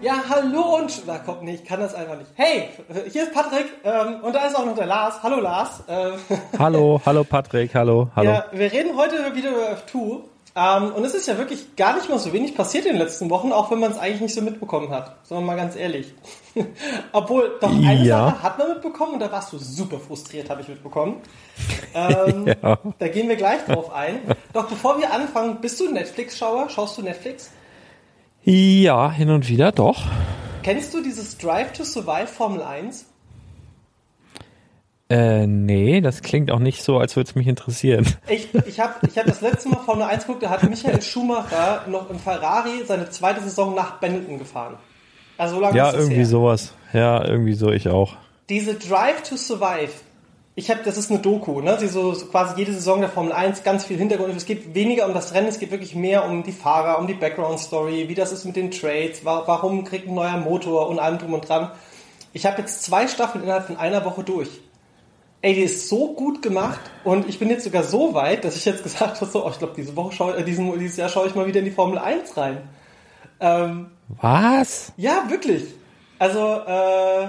Ja, hallo und. Na komm, nee, ich kann das einfach nicht. Hey, hier ist Patrick ähm, und da ist auch noch der Lars. Hallo Lars. Ähm, hallo, hallo Patrick, hallo, hallo. Ja, wir reden heute wieder über F2. Ähm, und es ist ja wirklich gar nicht mal so wenig passiert in den letzten Wochen, auch wenn man es eigentlich nicht so mitbekommen hat. Sagen wir mal ganz ehrlich. Obwohl, doch eine ja. Sache hat man mitbekommen und da warst du super frustriert, habe ich mitbekommen. Ähm, ja. Da gehen wir gleich drauf ein. Doch bevor wir anfangen, bist du Netflix-Schauer? Schaust du Netflix? Ja, hin und wieder, doch. Kennst du dieses Drive to Survive Formel 1? Äh, nee, das klingt auch nicht so, als würde es mich interessieren. Ich, ich habe ich hab das letzte Mal Formel 1 geguckt, da hat Michael Schumacher noch im Ferrari seine zweite Saison nach Benetton gefahren. Also so lange ja, ist das irgendwie her. sowas. Ja, irgendwie so, ich auch. Diese Drive to Survive, ich habe, das ist eine Doku, ne? Sie so, so quasi jede Saison der Formel 1, ganz viel Hintergrund. Es geht weniger um das Rennen, es geht wirklich mehr um die Fahrer, um die Background-Story, wie das ist mit den Trades, wa warum kriegt ein neuer Motor und allem drum und dran. Ich habe jetzt zwei Staffeln innerhalb von einer Woche durch. Ey, die ist so gut gemacht und ich bin jetzt sogar so weit, dass ich jetzt gesagt habe, so, oh, ich glaube, diese Woche schaue, äh, diesen, dieses Jahr schaue ich mal wieder in die Formel 1 rein. Ähm, Was? Ja, wirklich. Also, äh,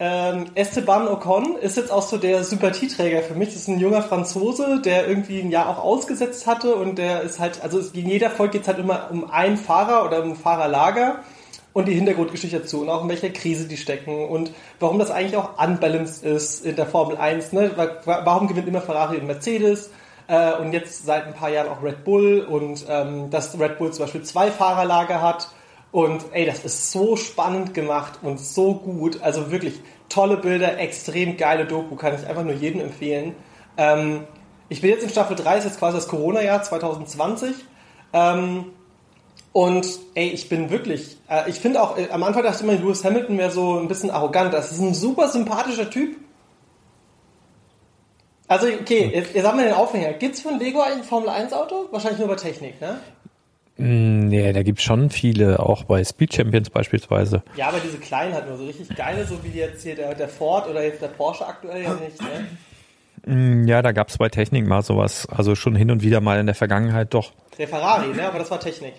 ähm, Esteban Ocon ist jetzt auch so der Sympathieträger für mich. Das ist ein junger Franzose, der irgendwie ein Jahr auch ausgesetzt hatte und der ist halt, also in jeder Folge geht es halt immer um einen Fahrer oder um ein Fahrerlager. und die Hintergrundgeschichte dazu und auch in welcher Krise die stecken und warum das eigentlich auch unbalanced ist in der Formel 1. Ne? Warum gewinnt immer Ferrari und Mercedes? Äh, und jetzt seit ein paar Jahren auch Red Bull und ähm, dass Red Bull zum Beispiel zwei Fahrerlager hat. Und ey, das ist so spannend gemacht und so gut. Also wirklich tolle Bilder, extrem geile Doku, kann ich einfach nur jedem empfehlen. Ähm, ich bin jetzt in Staffel 3, ist jetzt quasi das Corona-Jahr 2020. Ähm, und ey, ich bin wirklich, äh, ich finde auch, äh, am Anfang dachte ich immer, Lewis Hamilton wäre so ein bisschen arrogant. Das ist ein super sympathischer Typ. Also, okay, jetzt, jetzt haben wir den Aufhänger. Gibt's von Lego eigentlich ein Formel 1 Auto? Wahrscheinlich nur bei Technik, ne? Mm, nee, da gibt's schon viele, auch bei Speed Champions beispielsweise. Ja, aber diese kleinen halt nur so richtig geile, so wie jetzt hier der, der Ford oder jetzt der Porsche aktuell ja nicht, ne? Mm, ja, da gab's bei Technik mal sowas. Also schon hin und wieder mal in der Vergangenheit doch. Der Ferrari, ne? Aber das war Technik.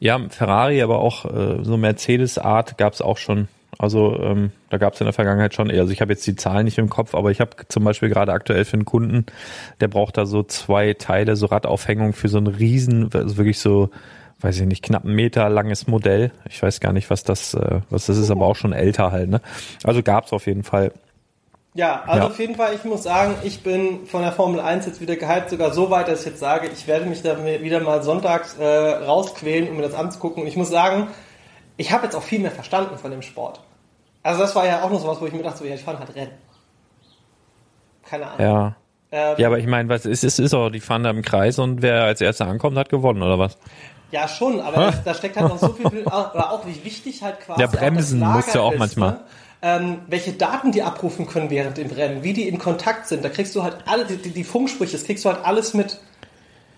Ja, Ferrari, aber auch äh, so Mercedes-Art gab's auch schon. Also ähm, da gab's in der Vergangenheit schon eher. Also ich habe jetzt die Zahlen nicht im Kopf, aber ich habe zum Beispiel gerade aktuell für einen Kunden, der braucht da so zwei Teile, so Radaufhängung für so ein riesen, also wirklich so, weiß ich nicht, knapp einen Meter langes Modell. Ich weiß gar nicht, was das, äh, was das ist, aber auch schon älter halt. Ne? Also gab's auf jeden Fall. Ja, also Ja. auf jeden Fall, ich muss sagen, ich bin von der Formel 1 jetzt wieder gehypt, sogar so weit, dass ich jetzt sage, ich werde mich da wieder mal sonntags äh, rausquälen, um mir das anzugucken. Und ich muss sagen, ich habe jetzt auch viel mehr verstanden von dem Sport. Also das war ja auch noch sowas, wo ich mir dachte, so, ja, ich fahre halt Rennen. Keine Ahnung. Ja. Ähm, Ja, aber ich meine, was ist, ist, ist auch, die fahren da im Kreis und wer als erster ankommt, hat gewonnen, oder was? Ja, schon, aber das, da steckt halt noch so viel, aber auch wie wichtig halt quasi. Ja, bremsen musst du auch ist, manchmal. Ne? Ähm, welche Daten die abrufen können während dem Rennen, wie die in Kontakt sind, da kriegst du halt alle, die- die Funksprüche, das kriegst du halt alles mit.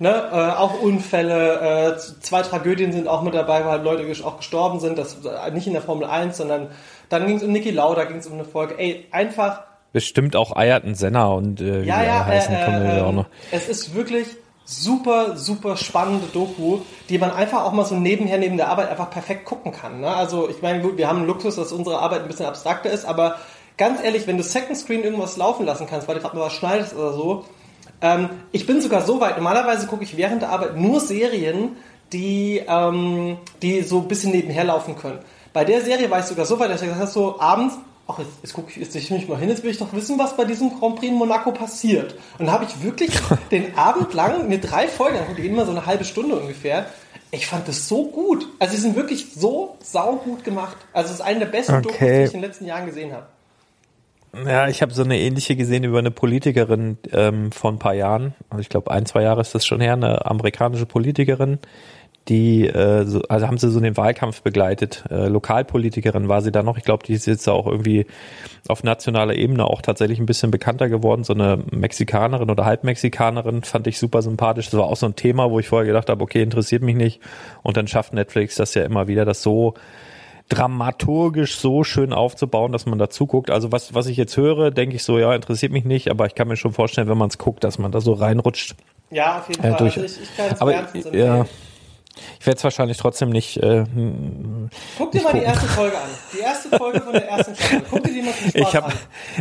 Ne? Äh, auch Unfälle, äh, zwei Tragödien sind auch mit dabei, weil halt Leute auch gestorben sind, das äh, nicht in der Formel 1, sondern dann ging es um Niki Lauda, ging es um eine Folge. Ey, einfach Bestimmt auch Ayrton Senna und äh, wie ja, ja, alle heißen, äh, kommen äh, auch ähm, noch. es ist wirklich super, super spannende Doku, die man einfach auch mal so nebenher neben der Arbeit einfach perfekt gucken kann. Ne? Also ich meine, gut, wir haben einen Luxus, dass unsere Arbeit ein bisschen abstrakter ist, aber ganz ehrlich, wenn du Second Screen irgendwas laufen lassen kannst, weil du gerade mal was schneidest oder so, ähm, ich bin sogar so weit, normalerweise gucke ich während der Arbeit nur Serien, die, ähm, die so ein bisschen nebenher laufen können. Bei der Serie war ich sogar so weit, dass ich gesagt habe, so abends, ach, jetzt, jetzt gucke ich, jetzt ich mich mal hin, jetzt will ich doch wissen, was bei diesem Grand Prix in Monaco passiert. Und da habe ich wirklich den Abend lang mir drei Folgen angeguckt, die immer so eine halbe Stunde ungefähr. Ich fand das so gut. Also sie sind wirklich so saugut gemacht. Also es ist eine der besten Dokus, die Okay. ich in den letzten Jahren gesehen habe. Ja, ich habe so eine ähnliche gesehen über eine Politikerin ähm, vor ein paar Jahren. Also ich glaube, ein, zwei Jahre ist das schon her, eine amerikanische Politikerin, die, äh, so, also haben sie so den Wahlkampf begleitet. Äh, Lokalpolitikerin war sie da noch. Ich glaube, die ist jetzt auch irgendwie auf nationaler Ebene auch tatsächlich ein bisschen bekannter geworden. So eine Mexikanerin oder Halbmexikanerin fand ich super sympathisch. Das war auch so ein Thema, wo ich vorher gedacht habe, okay, interessiert mich nicht. Und dann schafft Netflix das ja immer wieder, das so dramaturgisch so schön aufzubauen, dass man dazu guckt. Also was, was ich jetzt höre, denke ich so, ja, interessiert mich nicht, aber ich kann mir schon vorstellen, wenn man es guckt, dass man da so reinrutscht. Ja, auf jeden Äh, Fall. durch, also ich, ich kann es aber ja, ich werde es wahrscheinlich trotzdem nicht. Äh, hm, Guck dir mal die erste Folge an. Die erste Folge von der ersten Staffel. Guck dir die mal zum Spaß ich habe an.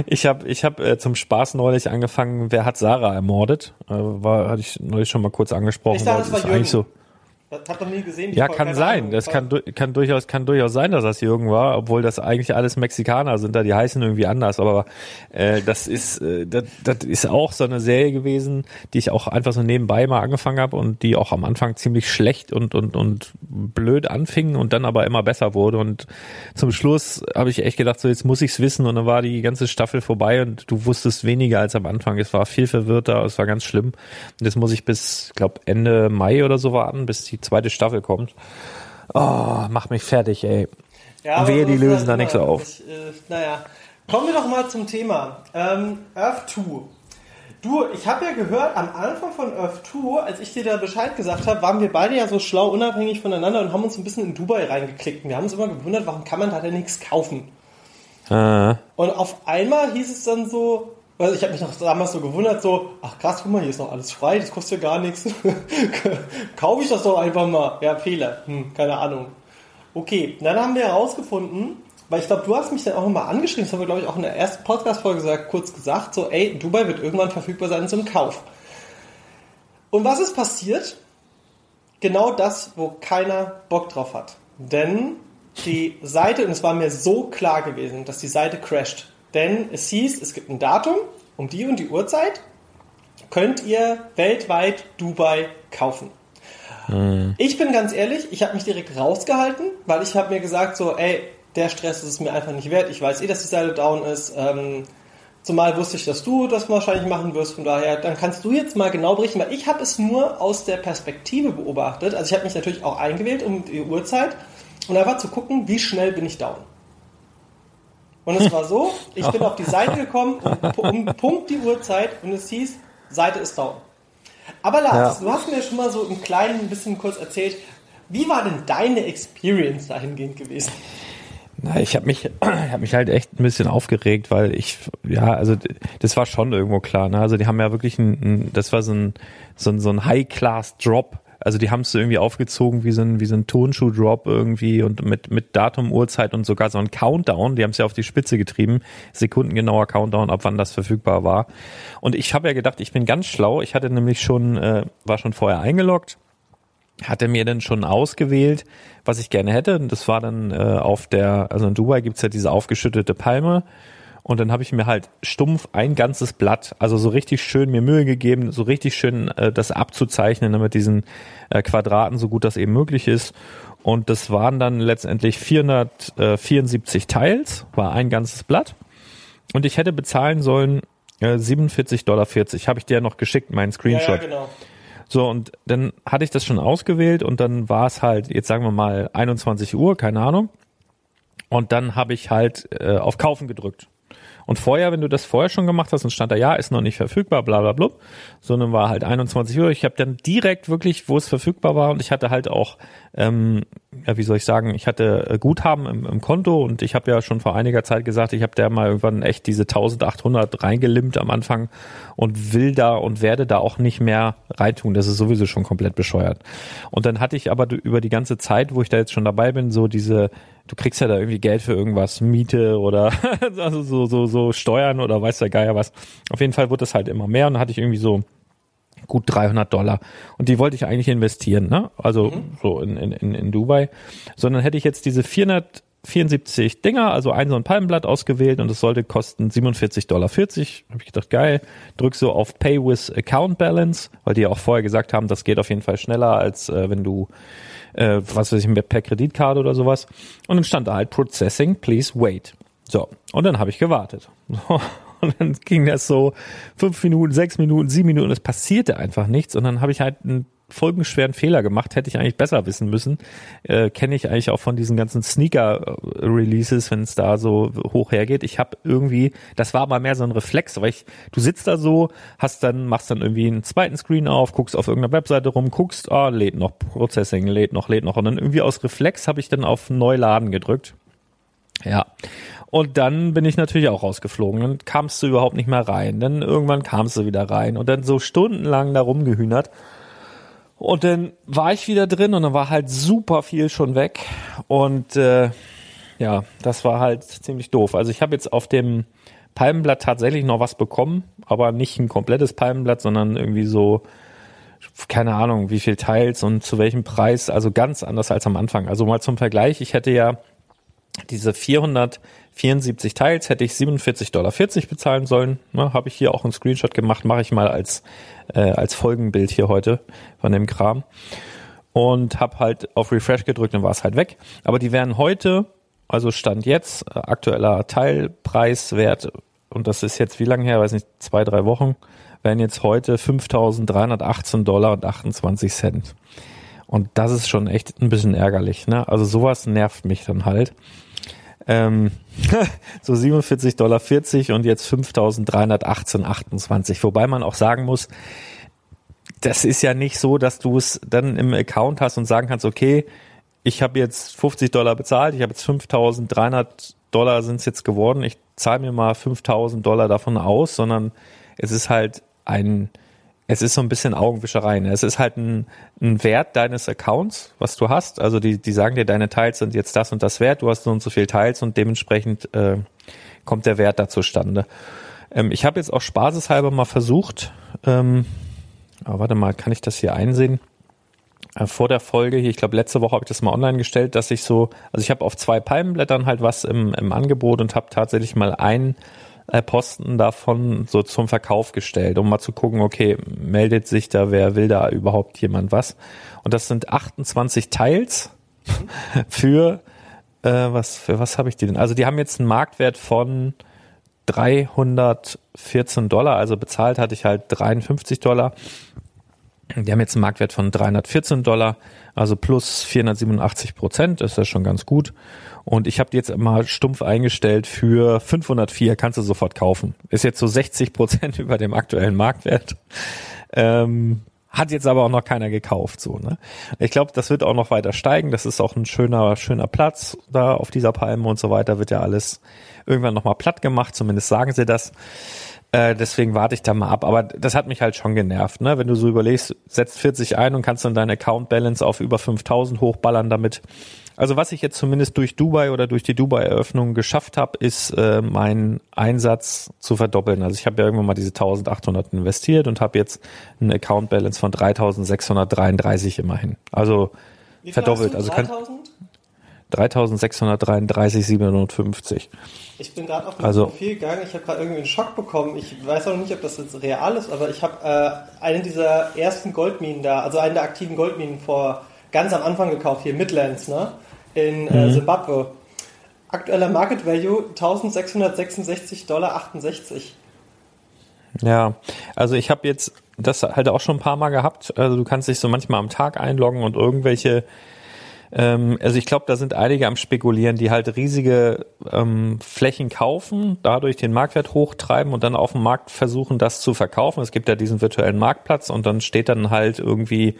ich hab, ich hab, äh, zum Spaß neulich angefangen, wer hat Sarah ermordet? Äh, war, hatte ich neulich schon mal kurz angesprochen. Ich dachte, weil es war ist eigentlich Jürgen. so. Das hab doch nie gesehen. die Ja, kann sein. Ahnung. Das kann, kann durchaus, kann durchaus sein, dass das Jürgen war, obwohl das eigentlich alles Mexikaner sind, da die heißen irgendwie anders. Aber äh, das ist, äh, das, das ist auch so eine Serie gewesen, die ich auch einfach so nebenbei mal angefangen habe und die auch am Anfang ziemlich schlecht und und und blöd anfing und dann aber immer besser wurde. Und zum Schluss habe ich echt gedacht, so jetzt muss ich's wissen. Und dann war die ganze Staffel vorbei und du wusstest weniger als am Anfang. Es war viel verwirrter, es war ganz schlimm. Und jetzt muss ich bis, glaube Ende Mai oder so warten, bis die zweite Staffel kommt. Oh, mach mich fertig, ey. Ja, Wehe, so die lösen da nichts auf. Ich, äh, naja. Kommen wir doch mal zum Thema. Ähm, Earth 2. Du, ich habe ja gehört, am Anfang von Earth 2, als ich dir da Bescheid gesagt habe, waren wir beide ja so schlau unabhängig voneinander und haben uns ein bisschen in Dubai reingeklickt. Und wir haben uns immer gewundert, warum kann man da denn nichts kaufen? Äh, Und auf einmal hieß es dann so, also ich habe mich noch damals so gewundert, so, ach krass, guck mal, hier ist noch alles frei, das kostet ja gar nichts. Kaufe ich das doch einfach mal. Ja, Fehler. Hm, keine Ahnung. Okay, dann haben wir herausgefunden, weil ich glaube, du hast mich dann auch nochmal angeschrieben, das haben wir, glaube ich, auch in der ersten Podcast-Folge gesagt, kurz gesagt, so, ey, Dubai wird irgendwann verfügbar sein zum Kauf. Und was ist passiert? Genau das, wo keiner Bock drauf hat. Denn die Seite, und es war mir so klar gewesen, dass die Seite crasht. Denn es hieß, es gibt ein Datum, um die und die Uhrzeit könnt ihr weltweit Dubai kaufen. Mhm. Ich bin ganz ehrlich, ich habe mich direkt rausgehalten, weil ich habe mir gesagt, so, ey, der Stress ist es mir einfach nicht wert. Ich weiß eh, dass die Seite down ist. Ähm, Zumal wusste ich, dass du das wahrscheinlich machen wirst. Von daher, dann kannst du jetzt mal genau berichten, weil ich habe es nur aus der Perspektive beobachtet. Also ich habe mich natürlich auch eingewählt um die Uhrzeit und einfach zu gucken, wie schnell bin ich down. Und es war so, ich bin auf die Seite gekommen um, um Punkt die Uhrzeit und es hieß, Seite ist down. Aber Lars, ja. du hast mir schon mal so im Kleinen ein bisschen kurz erzählt, wie war denn deine Experience dahingehend gewesen? Na, ich habe mich, ich habe mich halt echt ein bisschen aufgeregt, weil ich, ja, also das war schon irgendwo klar. Ne? Also die haben ja wirklich ein, ein das war so ein so ein, so ein High-Class-Drop. Also die haben es irgendwie aufgezogen wie so ein wie so ein Tonschuh-Drop irgendwie und mit mit Datum, Uhrzeit und sogar so ein Countdown. Die haben es ja auf die Spitze getrieben, sekundengenauer Countdown, ab wann das verfügbar war. Und ich habe ja gedacht, ich bin ganz schlau. Ich hatte nämlich schon, äh, war schon vorher eingeloggt hat er mir dann schon ausgewählt, was ich gerne hätte. Und das war dann äh, auf der, also in Dubai gibt's ja diese aufgeschüttete Palme. Und dann habe ich mir halt stumpf ein ganzes Blatt, also so richtig schön mir Mühe gegeben, so richtig schön äh, das abzuzeichnen ne, mit diesen äh, Quadraten, so gut das eben möglich ist. Und das waren dann letztendlich 474 Teils, war ein ganzes Blatt. Und ich hätte bezahlen sollen äh, 47,40 Dollar. Habe ich dir ja noch geschickt, meinen Screenshot. Ja, ja, genau. So, und dann hatte ich das schon ausgewählt und dann war es halt, jetzt sagen wir mal 21 Uhr, keine Ahnung. Und dann habe ich halt äh, auf Kaufen gedrückt. Und vorher, wenn du das vorher schon gemacht hast und stand da, ja, ist noch nicht verfügbar, bla bla bla, sondern war halt 21 Uhr. Ich habe dann direkt wirklich, wo es verfügbar war und ich hatte halt auch, ähm, ja, wie soll ich sagen, ich hatte äh, Guthaben im, im Konto und ich habe ja schon vor einiger Zeit gesagt, ich habe da mal irgendwann echt diese 1800 reingelimmt am Anfang und will da und werde da auch nicht mehr reintun. Das ist sowieso schon komplett bescheuert. Und dann hatte ich aber über die ganze Zeit, wo ich da jetzt schon dabei bin, so diese du kriegst ja da irgendwie Geld für irgendwas, Miete oder also so, so, so Steuern oder weiß der Geier was. Auf jeden Fall wurde das halt immer mehr und dann hatte ich irgendwie so gut 300 Dollar. Und die wollte ich eigentlich investieren, ne? Also mhm. so in, in, in Dubai. Sondern hätte ich jetzt diese 474 Dinger, also ein so ein Palmenblatt ausgewählt und es sollte kosten 47,40 Dollar. Habe ich gedacht, geil. Drück so auf Pay with Account Balance, weil die ja auch vorher gesagt haben, das geht auf jeden Fall schneller, als äh, wenn du äh, was weiß ich, per Kreditkarte oder sowas. Und dann stand da halt Processing, please wait. So, und dann habe ich gewartet. Und dann ging das so fünf Minuten, sechs Minuten, sieben Minuten, es passierte einfach nichts. Und dann habe ich halt einen folgenschweren Fehler gemacht, hätte ich eigentlich besser wissen müssen. Äh, Kenne ich eigentlich auch von diesen ganzen Sneaker-Releases, wenn es da so hoch hergeht. Ich habe irgendwie, das war aber mehr so ein Reflex, weil ich, du sitzt da so, hast dann, machst dann irgendwie einen zweiten Screen auf, guckst auf irgendeiner Webseite rum, guckst, ah, lädt noch, Processing, lädt noch, lädt noch. Und dann irgendwie aus Reflex habe ich dann auf Neuladen gedrückt. Ja. Und dann bin ich natürlich auch rausgeflogen. Dann kamst du überhaupt nicht mehr rein. Dann irgendwann kamst du wieder rein und dann so stundenlang da rumgehühnert. Und dann war ich wieder drin und dann war halt super viel schon weg. Und äh, ja, das war halt ziemlich doof. Also ich habe jetzt auf dem Palmenblatt tatsächlich noch was bekommen, aber nicht ein komplettes Palmenblatt, sondern irgendwie so, keine Ahnung, wie viel Teils und zu welchem Preis. Also ganz anders als am Anfang. Also mal zum Vergleich, ich hätte ja diese 474 Teils hätte ich 47,40 Dollar bezahlen sollen. Ne, Habe ich hier auch einen Screenshot gemacht, mache ich mal als, äh, als Folgenbild hier heute von dem Kram. Und habe halt auf Refresh gedrückt und war es halt weg. Aber die wären heute, also Stand jetzt, äh, aktueller Teilpreiswert, und das ist jetzt wie lange her, weiß nicht, zwei, drei Wochen, wären jetzt heute 5.318 Dollar und 28 Cent. Und das ist schon echt ein bisschen ärgerlich. Ne? Also sowas nervt mich dann halt. Ähm, so 47,40 Dollar und jetzt 5.318,28. Wobei man auch sagen muss, das ist ja nicht so, dass du es dann im Account hast und sagen kannst, okay, ich habe jetzt 50 Dollar bezahlt, ich habe jetzt 5.300 Dollar sind es jetzt geworden, ich zahle mir mal 5.000 Dollar davon aus, sondern es ist halt ein es ist so ein bisschen Augenwischerei. Ne? Es ist halt ein, ein Wert deines Accounts, was du hast. Also die, die sagen dir, deine Teils sind jetzt das und das wert, du hast so und so viel Teils und dementsprechend äh, kommt der Wert da zustande. Ähm, ich habe jetzt auch spaßeshalber mal versucht, ähm, aber warte mal, kann ich das hier einsehen? äh, vor der Folge hier, ich glaube letzte Woche habe ich das mal online gestellt, dass ich so, also ich habe auf zwei Palmenblättern halt was im, im Angebot und habe tatsächlich mal einen Posten davon so zum Verkauf gestellt, um mal zu gucken, okay, meldet sich da, wer will da überhaupt jemand was? Und das sind 28 Teils für äh, was für was habe ich die denn? Also die haben jetzt einen Marktwert von 314 Dollar, also bezahlt hatte ich halt 53 Dollar. Die haben jetzt einen Marktwert von 314 Dollar, also plus 487 Prozent, ist ja schon ganz gut. Und ich habe die jetzt mal stumpf eingestellt für 504, kannst du sofort kaufen. Ist jetzt so 60 Prozent über dem aktuellen Marktwert. Ähm, hat jetzt aber auch noch keiner gekauft, so, ne? Ich glaube, das wird auch noch weiter steigen. Das ist auch ein schöner, schöner Platz da auf dieser Palme und so weiter. Wird ja alles irgendwann nochmal platt gemacht. Zumindest sagen sie das. Äh, deswegen warte ich da mal ab. Aber das hat mich halt schon genervt, ne? Wenn du so überlegst, setzt 40 ein und kannst dann deine Account Balance auf über 5000 hochballern damit. Also was ich jetzt zumindest durch Dubai oder durch die Dubai-Eröffnung geschafft habe, ist äh, meinen Einsatz zu verdoppeln. Also ich habe ja irgendwann mal diese 1800 investiert und habe jetzt einen Account Balance von 3633 immerhin. Also verdoppelt. Also kann 3633,57. Ich bin gerade auf das also, Profil gegangen, ich habe gerade irgendwie einen Schock bekommen. Ich weiß auch noch nicht, ob das jetzt real ist, aber ich habe äh, einen dieser ersten Goldminen da, also einen der aktiven Goldminen vor ganz am Anfang gekauft, hier Midlands, ne? in äh, Zimbabwe. Mhm. Aktueller Market Value 1666,68 Dollar. Ja, also ich habe jetzt das halt auch schon ein paar Mal gehabt. Also du kannst dich so manchmal am Tag einloggen und irgendwelche ähm, also ich glaube, da sind einige am Spekulieren, die halt riesige ähm, Flächen kaufen, dadurch den Marktwert hochtreiben und dann auf dem Markt versuchen, das zu verkaufen. Es gibt ja diesen virtuellen Marktplatz und dann steht dann halt irgendwie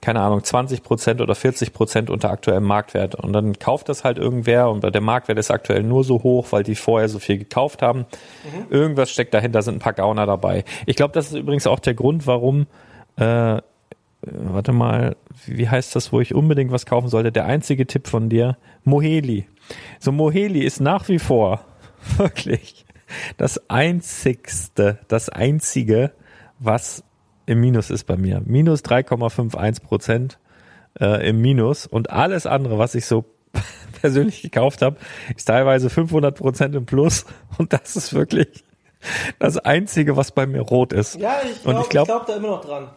keine Ahnung, 20 Prozent oder 40 Prozent unter aktuellem Marktwert. Und dann kauft das halt irgendwer und der Marktwert ist aktuell nur so hoch, weil die vorher so viel gekauft haben. Mhm. Irgendwas steckt dahinter, sind ein paar Gauner dabei. Ich glaube, das ist übrigens auch der Grund, warum, äh, warte mal, wie heißt das, wo ich unbedingt was kaufen sollte? Der einzige Tipp von dir, Moheli. So Moheli ist nach wie vor wirklich das einzigste, das einzige, was im Minus ist bei mir. Minus 3,51 Prozent äh, im Minus und alles andere, was ich so persönlich gekauft habe, ist teilweise 500 Prozent im Plus und das ist wirklich das Einzige, was bei mir rot ist. Ja, ich glaube glaub, glaub da immer noch dran.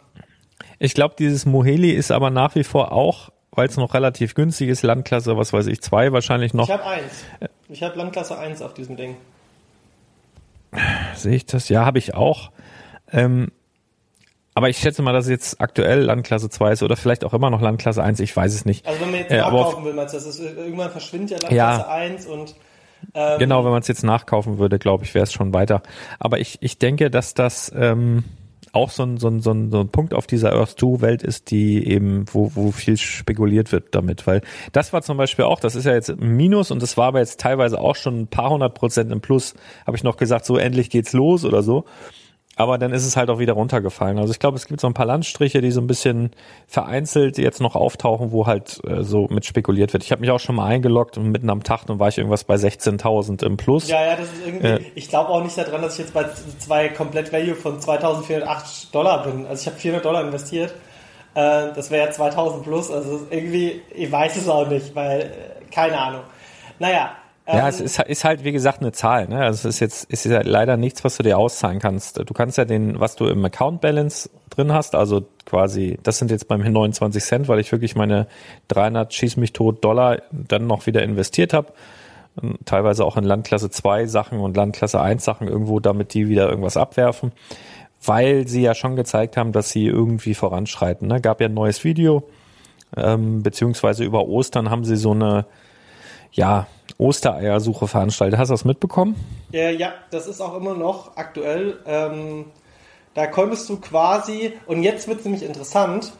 Ich glaube, dieses Moheli ist aber nach wie vor auch, weil es noch relativ günstig ist, Landklasse, was weiß ich, zwei wahrscheinlich noch. Ich habe eins. Ich habe Landklasse 1 auf diesem Ding. Sehe ich das? Ja, habe ich auch. Ähm, aber ich schätze mal, dass es jetzt aktuell Landklasse 2 ist oder vielleicht auch immer noch Landklasse 1, ich weiß es nicht. Also wenn man jetzt äh, nachkaufen will, meinst du, das ist, irgendwann verschwindet ja Landklasse ja, 1 und ähm, Genau, wenn man es jetzt nachkaufen würde, glaube ich, wäre es schon weiter. Aber ich, ich denke, dass das ähm, auch so ein, so, ein, so, ein, so ein Punkt auf dieser Earth 2 Welt ist, die eben, wo, wo viel spekuliert wird damit. Weil das war zum Beispiel auch, das ist ja jetzt ein Minus und das war aber jetzt teilweise auch schon ein paar hundert Prozent im Plus, habe ich noch gesagt, so endlich geht's los oder so. Aber dann ist es halt auch wieder runtergefallen. Also ich glaube, es gibt so ein paar Landstriche, die so ein bisschen vereinzelt jetzt noch auftauchen, wo halt äh, so mit spekuliert wird. Ich habe mich auch schon mal eingeloggt und mitten am Tag dann war ich irgendwas bei 16.000 im Plus. Ja, ja, das ist irgendwie, äh, ich glaube auch nicht daran, dass ich jetzt bei zwei Komplett Value von 2.408 Dollar bin. Also ich habe 400 Dollar investiert. Äh, das wäre ja 2.000 plus. Also irgendwie, ich weiß es auch nicht, weil, äh, keine Ahnung. Naja, ja, ähm, es ist, ist, halt, wie gesagt, eine Zahl. Ne? Also es ist jetzt ist ja leider nichts, was du dir auszahlen kannst. Du kannst ja den, was du im Account Balance drin hast, also quasi, das sind jetzt beim 29 Cent, weil ich wirklich meine 300 schieß mich tot Dollar dann noch wieder investiert habe. Teilweise auch in Landklasse 2 Sachen und Landklasse 1 Sachen irgendwo, damit die wieder irgendwas abwerfen. Weil sie ja schon gezeigt haben, dass sie irgendwie voranschreiten. Ne? Gab ja ein neues Video, ähm, beziehungsweise über Ostern haben sie so eine, ja, Ostereiersuche veranstaltet. Hast du das mitbekommen? Ja, ja, das ist auch immer noch aktuell. Ähm, da konntest du quasi, und jetzt wird es nämlich interessant,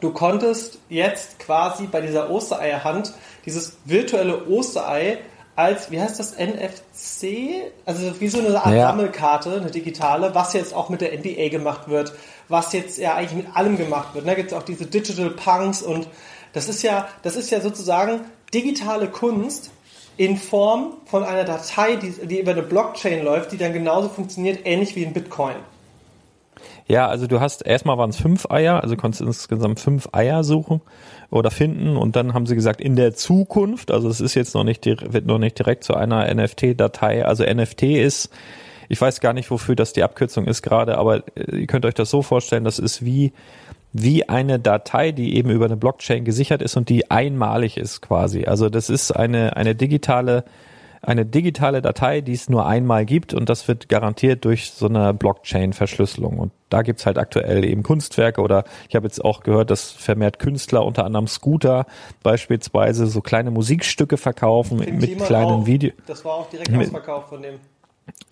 du konntest jetzt quasi bei dieser Ostereierhand dieses virtuelle Osterei als, wie heißt das, NFC? Also wie so eine Art ja. Sammelkarte, eine digitale, was jetzt auch mit der NBA gemacht wird, was jetzt ja eigentlich mit allem gemacht wird. Da gibt es auch diese Digital Punks und das ist ja, das ist ja sozusagen digitale Kunst, in Form von einer Datei, die, die über eine Blockchain läuft, die dann genauso funktioniert, ähnlich wie ein Bitcoin. Ja, also du hast, erstmal waren es fünf Eier, also konntest insgesamt fünf Eier suchen oder finden und dann haben sie gesagt, in der Zukunft, also es ist jetzt noch nicht, wird noch nicht direkt zu einer NFT-Datei, also NFT ist, ich weiß gar nicht, wofür das die Abkürzung ist gerade, aber äh, ihr könnt euch das so vorstellen, das ist wie, wie eine Datei, die eben über eine Blockchain gesichert ist und die einmalig ist quasi. Also das ist eine, eine digitale eine digitale Datei, die es nur einmal gibt und das wird garantiert durch so eine Blockchain-Verschlüsselung. Und da gibt's halt aktuell eben Kunstwerke oder ich habe jetzt auch gehört, dass vermehrt Künstler, unter anderem Scooter beispielsweise, so kleine Musikstücke verkaufen Tim mit kleinen auch. Video Das war auch direkt Mit- ausverkauft von dem.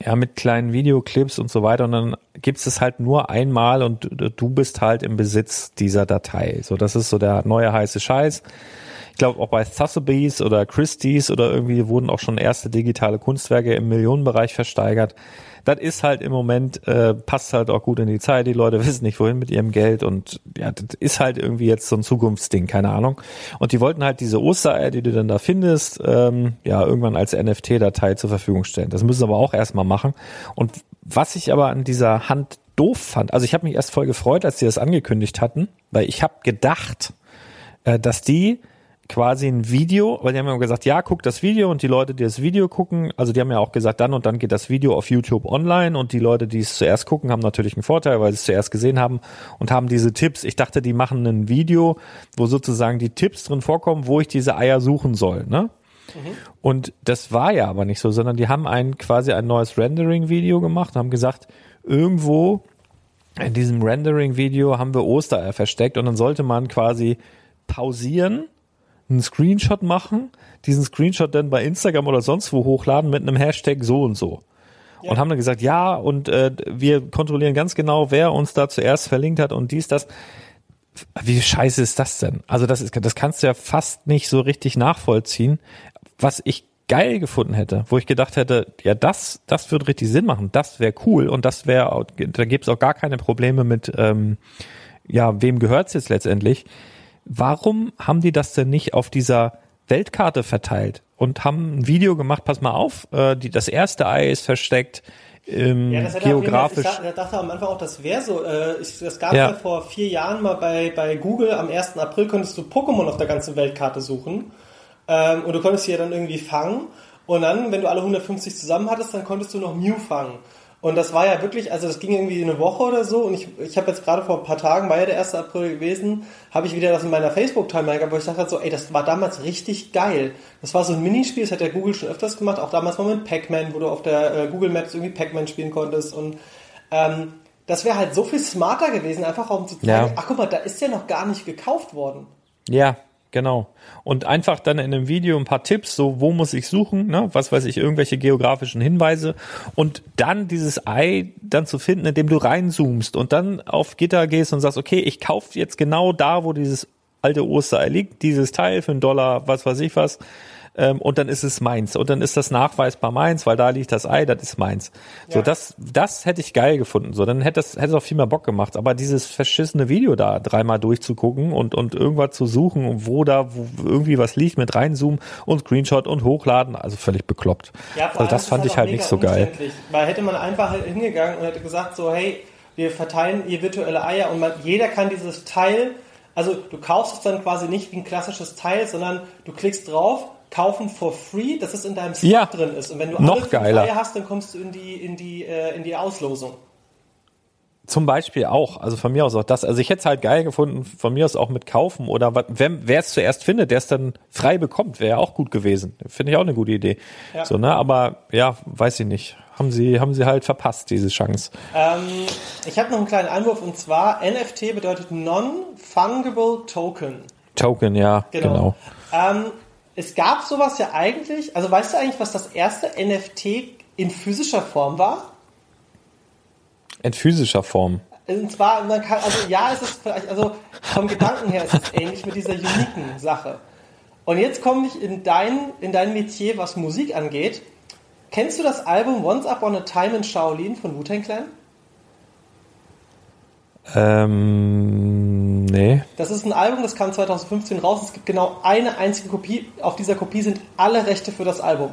Ja, mit kleinen Videoclips und so weiter. Und dann gibt's es halt nur einmal und du bist halt im Besitz dieser Datei. So, das ist so der neue heiße Scheiß. Ich glaube, auch bei Sotheby's oder Christie's oder irgendwie wurden auch schon erste digitale Kunstwerke im Millionenbereich versteigert. Das ist halt im Moment, äh, passt halt auch gut in die Zeit. Die Leute wissen nicht, wohin mit ihrem Geld und ja, das ist halt irgendwie jetzt so ein Zukunftsding, keine Ahnung. Und die wollten halt diese Ostereier, die du dann da findest, ähm, ja, irgendwann als NFT-Datei zur Verfügung stellen. Das müssen sie aber auch erstmal machen. Und was ich aber an dieser Hand doof fand, also ich habe mich erst voll gefreut, als die das angekündigt hatten, weil ich habe gedacht, äh, dass die quasi ein Video, weil die haben ja gesagt, ja, guck das Video und die Leute, die das Video gucken, also die haben ja auch gesagt, dann und dann geht das Video auf YouTube online und die Leute, die es zuerst gucken, haben natürlich einen Vorteil, weil sie es zuerst gesehen haben und haben diese Tipps. Ich dachte, die machen ein Video, wo sozusagen die Tipps drin vorkommen, wo ich diese Eier suchen soll, ne? Und das war ja aber nicht so, sondern die haben ein quasi ein neues Rendering-Video gemacht und haben gesagt, irgendwo in diesem Rendering-Video haben wir Ostereier versteckt und dann sollte man quasi pausieren, einen Screenshot machen, diesen Screenshot dann bei Instagram oder sonst wo hochladen mit einem Hashtag so und so. Und haben dann gesagt, ja, und äh, wir kontrollieren ganz genau, wer uns da zuerst verlinkt hat und dies, das. Wie scheiße ist das denn? Also das ist, das kannst du ja fast nicht so richtig nachvollziehen. Was ich geil gefunden hätte, wo ich gedacht hätte, ja, das, das würde richtig Sinn machen, das wäre cool und das wäre, da gibt's auch gar keine Probleme mit, ähm, ja, wem gehört's jetzt letztendlich? Warum haben die das denn nicht auf dieser Weltkarte verteilt und haben ein Video gemacht, pass mal auf, äh, die, das erste Ei ist versteckt, ähm, Ja, das jeden Fall- geografisch. Ich da- dachte am Anfang auch, das wäre so. Äh, ich, das gab ja. Ja. vor vier Jahren mal bei, bei Google. Am 1. April konntest du Pokémon auf der ganzen Weltkarte suchen. Ähm, und du konntest sie ja dann irgendwie fangen. Und dann, wenn du alle 150 zusammen hattest, dann konntest du noch Mew fangen. Und das war ja wirklich, also das ging irgendwie eine Woche oder so. Und ich, ich habe jetzt gerade vor ein paar Tagen, war ja der 1. April gewesen, habe ich wieder das in meiner Facebook-Timeline gehabt, wo ich dachte so, ey, das war damals richtig geil. Das war so ein Minispiel, das hat der Google schon öfters gemacht, auch damals mal mit Pac-Man, wo du auf der äh, Google Maps irgendwie Pac-Man spielen konntest. Und ähm, das wäre halt so viel smarter gewesen, einfach auch um zu zeigen, Ja. ach guck mal, da ist ja noch gar nicht gekauft worden. Ja, genau. Und einfach dann in einem Video ein paar Tipps, so wo muss ich suchen, ne? was weiß ich, irgendwelche geografischen Hinweise und dann dieses Ei dann zu finden, indem du reinzoomst und dann auf Gitter gehst und sagst, okay, ich kaufe jetzt genau da, wo dieses alte Osterei liegt, dieses Teil für einen Dollar, was weiß ich was. Ähm, und dann ist es meins. Und dann ist das nachweisbar meins, weil da liegt das Ei, das ist meins. So, Ja. das, das hätte ich geil gefunden. So, dann hätte das, hätte es auch viel mehr Bock gemacht. Aber dieses verschissene Video da dreimal durchzugucken und, und irgendwas zu suchen, wo da wo irgendwie was liegt mit reinzoomen und Screenshot und hochladen, also völlig bekloppt. Ja, also das fand es ich halt nicht so geil. Weil hätte man einfach halt hingegangen und hätte gesagt so, hey, wir verteilen hier virtuelle Eier und man, jeder kann dieses Teil, also du kaufst es dann quasi nicht wie ein klassisches Teil, sondern du klickst drauf, kaufen for free, dass es in deinem Slot Ja, drin ist. Und wenn du noch alle fünf geiler. Eier hast, dann kommst du in die, in die, äh, in die Auslosung. Zum Beispiel auch, also von mir aus auch das. Also ich hätte es halt geil gefunden, von mir aus auch mit kaufen oder was, wer wer es zuerst findet, der es dann frei bekommt, wäre ja auch gut gewesen. Finde ich auch eine gute Idee. Ja. So, ne, aber ja, weiß ich nicht. Haben sie, haben sie halt verpasst, diese Chance. Ähm, ich habe noch einen kleinen Einwurf und zwar NFT bedeutet Non-Fungible Token. Token, ja, Genau. genau. Ähm, es gab sowas ja eigentlich, also weißt du eigentlich, was das erste NFT in physischer Form war? In physischer Form. Und zwar, man kann, also ja, es ist vielleicht, also vom Gedanken her ist es ähnlich mit dieser uniken Sache. Und jetzt komme ich in dein, in dein Metier, was Musik angeht. Kennst du das Album Once Upon a Time in Shaolin von Wu-Tang Clan? Ähm, nee. Das ist ein Album, das kam 2015 raus. Es gibt genau eine einzige Kopie. Auf dieser Kopie sind alle Rechte für das Album.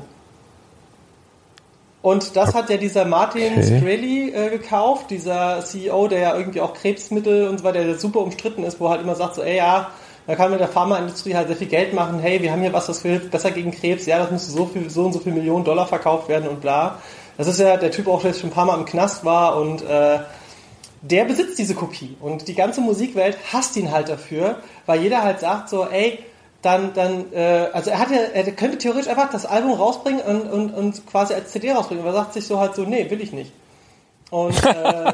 Und das hat ja dieser Martin Okay. Shkreli äh, gekauft, dieser CEO, der ja irgendwie auch Krebsmittel und so weiter, der super umstritten ist, wo halt immer sagt so, ey ja, da kann mit der Pharmaindustrie halt sehr viel Geld machen, hey, wir haben hier was, das hilft besser gegen Krebs, ja, das müsste so viel, so und so viel Millionen Dollar verkauft werden und bla. Das ist ja der Typ auch, der schon ein paar Mal im Knast war und äh, der besitzt diese Kopie und die ganze Musikwelt hasst ihn halt dafür, weil jeder halt sagt so, ey, dann, dann, äh, also er hat ja, er könnte theoretisch einfach das Album rausbringen und, und, und quasi als CD rausbringen, aber er sagt sich so halt so, nee, will ich nicht. Und äh,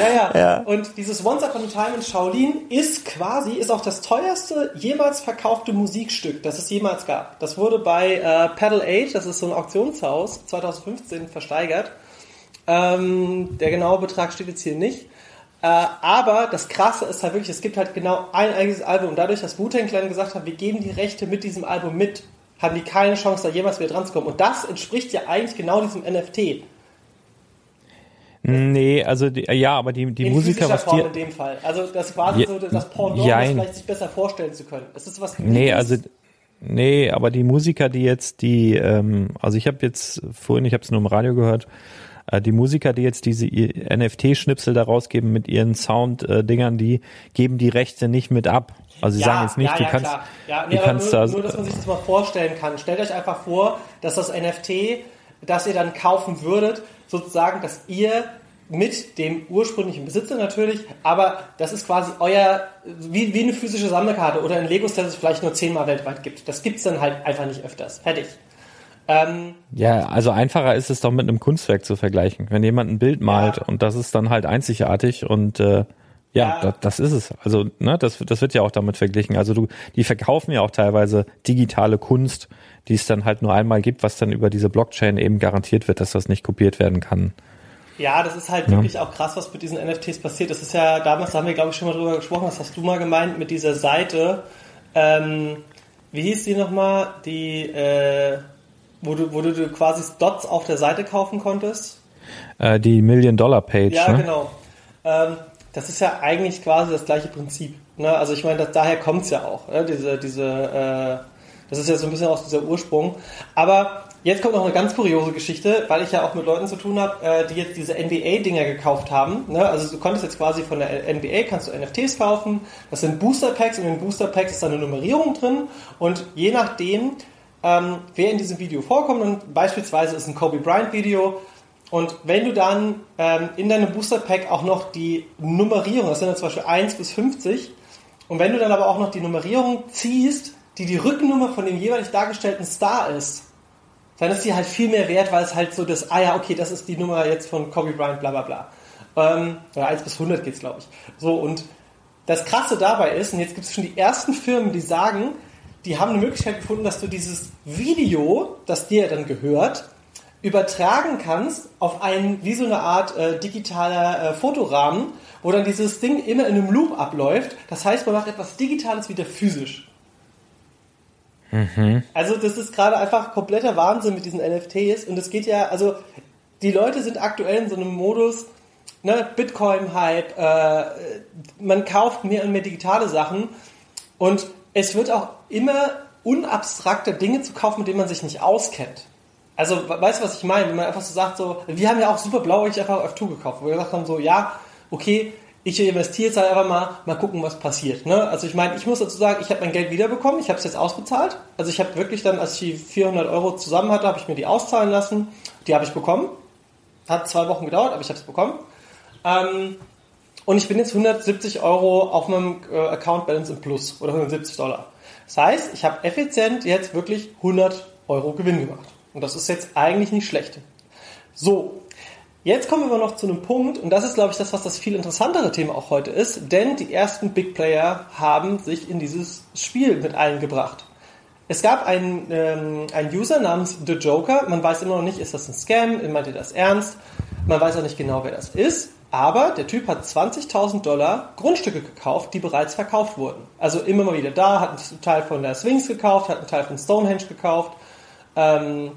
ja, ja, Ja. Und dieses Once Upon a Time in Shaolin ist quasi, ist auch das teuerste jemals verkaufte Musikstück, das es jemals gab. Das wurde bei äh, Pedal Age, das ist so ein Auktionshaus, 2015 versteigert. Ähm, der genaue Betrag steht jetzt hier nicht. Äh, aber das Krasse ist halt wirklich, es gibt halt genau ein eigenes Album und dadurch, dass Wu-Tang Clan gesagt hat, wir geben die Rechte mit diesem Album mit, haben die keine Chance, da jemals wieder dran zu kommen. Und das entspricht ja eigentlich genau diesem NFT. Nee, also die, ja, aber die, die in Musiker, was Form die. in dem Fall. Also das quasi Je- so das Pendant, das vielleicht sich besser vorstellen zu können. Es ist was Nee, Liebes. also nee, aber die Musiker, die jetzt die, ähm, also ich habe jetzt vorhin, ich habe es nur im Radio gehört, die Musiker, die jetzt diese NFT-Schnipsel da rausgeben mit ihren Sound-Dingern, die geben die Rechte nicht mit ab. Also sie sagen jetzt nicht, ja, du ja, kannst, klar. Ja, du nee, aber kannst nur, da, nur, dass man sich das mal vorstellen kann. Stellt euch einfach vor, dass das NFT, das ihr dann kaufen würdet, sozusagen, dass ihr mit dem ursprünglichen Besitzer natürlich, aber das ist quasi euer, wie, wie eine physische Sammelkarte oder ein Lego-Set, das es vielleicht nur zehnmal weltweit gibt. Das gibt's dann halt einfach nicht öfters. Fertig. Ähm, ja, also einfacher ist es doch mit einem Kunstwerk zu vergleichen. Wenn jemand ein Bild malt Ja. und das ist dann halt einzigartig und äh, ja, Ja. Das, das ist es. Also, ne, das, das wird ja auch damit verglichen. Also du, die verkaufen ja auch teilweise digitale Kunst, die es dann halt nur einmal gibt, was dann über diese Blockchain eben garantiert wird, dass das nicht kopiert werden kann. Ja, das ist halt wirklich auch krass, was mit diesen NFTs passiert. Das ist ja, damals haben wir, glaube ich, schon mal drüber gesprochen, das hast du mal gemeint, mit dieser Seite, ähm, wie hieß die nochmal, die, äh, wo du, wo du quasi Dots auf der Seite kaufen konntest? Äh, die Million-Dollar-Page, Ja, ne? genau. Ähm, das ist ja eigentlich quasi das gleiche Prinzip. Ne? Also ich meine, das, daher kommt's ja auch. Ne? Diese, diese, äh, das ist ja so ein bisschen aus dieser Ursprung. Aber jetzt kommt noch eine ganz kuriose Geschichte, weil ich ja auch mit Leuten zu tun habe, äh, die jetzt diese NBA-Dinger gekauft haben. Ne? Also du konntest jetzt quasi von der NBA kannst du NFTs kaufen. Das sind Booster-Packs und in den Booster-Packs ist da eine Nummerierung drin. Und je nachdem, ähm, wer in diesem Video vorkommt, und beispielsweise ist ein Kobe Bryant Video, und wenn du dann ähm, in deinem Booster Pack auch noch die Nummerierung, das sind dann zum Beispiel 1 bis 50, und wenn du dann aber auch noch die Nummerierung ziehst, die die Rückennummer von dem jeweilig dargestellten Star ist, dann ist die halt viel mehr wert, weil es halt so das, ah ja, okay, das ist die Nummer jetzt von Kobe Bryant, bla bla bla. Ähm, oder 1 bis 100 geht's, glaube ich. So, und das Krasse dabei ist, und jetzt gibt es schon die ersten Firmen, die sagen, die haben eine Möglichkeit gefunden, dass du dieses Video, das dir dann gehört, übertragen kannst auf einen, wie so eine Art äh, digitaler äh, Fotorahmen, wo dann dieses Ding immer in einem Loop abläuft. Das heißt, man macht etwas Digitales wieder physisch. Also das ist gerade einfach kompletter Wahnsinn mit diesen NFTs und es geht ja, also die Leute sind aktuell in so einem Modus, ne, Bitcoin-Hype, äh, man kauft mehr und mehr digitale Sachen und es wird auch immer unabstrakter Dinge zu kaufen, mit denen man sich nicht auskennt. Also, we- weißt du, was ich meine? Wenn man einfach so sagt, so, wir haben ja auch super blauäugig einfach auf 2 gekauft, wo wir gesagt haben, so, ja, okay, ich investiere jetzt halt einfach mal, mal gucken, was passiert. Ne? Also ich meine, ich muss dazu sagen, ich habe mein Geld wiederbekommen, ich habe es jetzt ausbezahlt. Also ich habe wirklich dann, als ich die 400 Euro zusammen hatte, habe ich mir die auszahlen lassen. Die habe ich bekommen. Hat zwei Wochen gedauert, aber ich habe es bekommen. Ähm, und ich bin jetzt 170 Euro auf meinem äh, Account Balance im Plus oder 170 Dollar. Das heißt, ich habe effizient jetzt wirklich 100 Euro Gewinn gemacht. Und das ist jetzt eigentlich nicht schlecht. So, jetzt kommen wir noch zu einem Punkt, und das ist, glaube ich, das, was das viel interessantere Thema auch heute ist, denn die ersten Big Player haben sich in dieses Spiel mit eingebracht. Es gab einen, ähm, einen User namens The Joker. Man weiß immer noch nicht, ist das ein Scam? Meint ihr das ernst? Man weiß auch nicht genau, wer das ist. Aber der Typ hat 20.000 Dollar Grundstücke gekauft, die bereits verkauft wurden. Also immer mal wieder da, hat einen Teil von der Sphinx gekauft, hat einen Teil von Stonehenge gekauft. Ähm,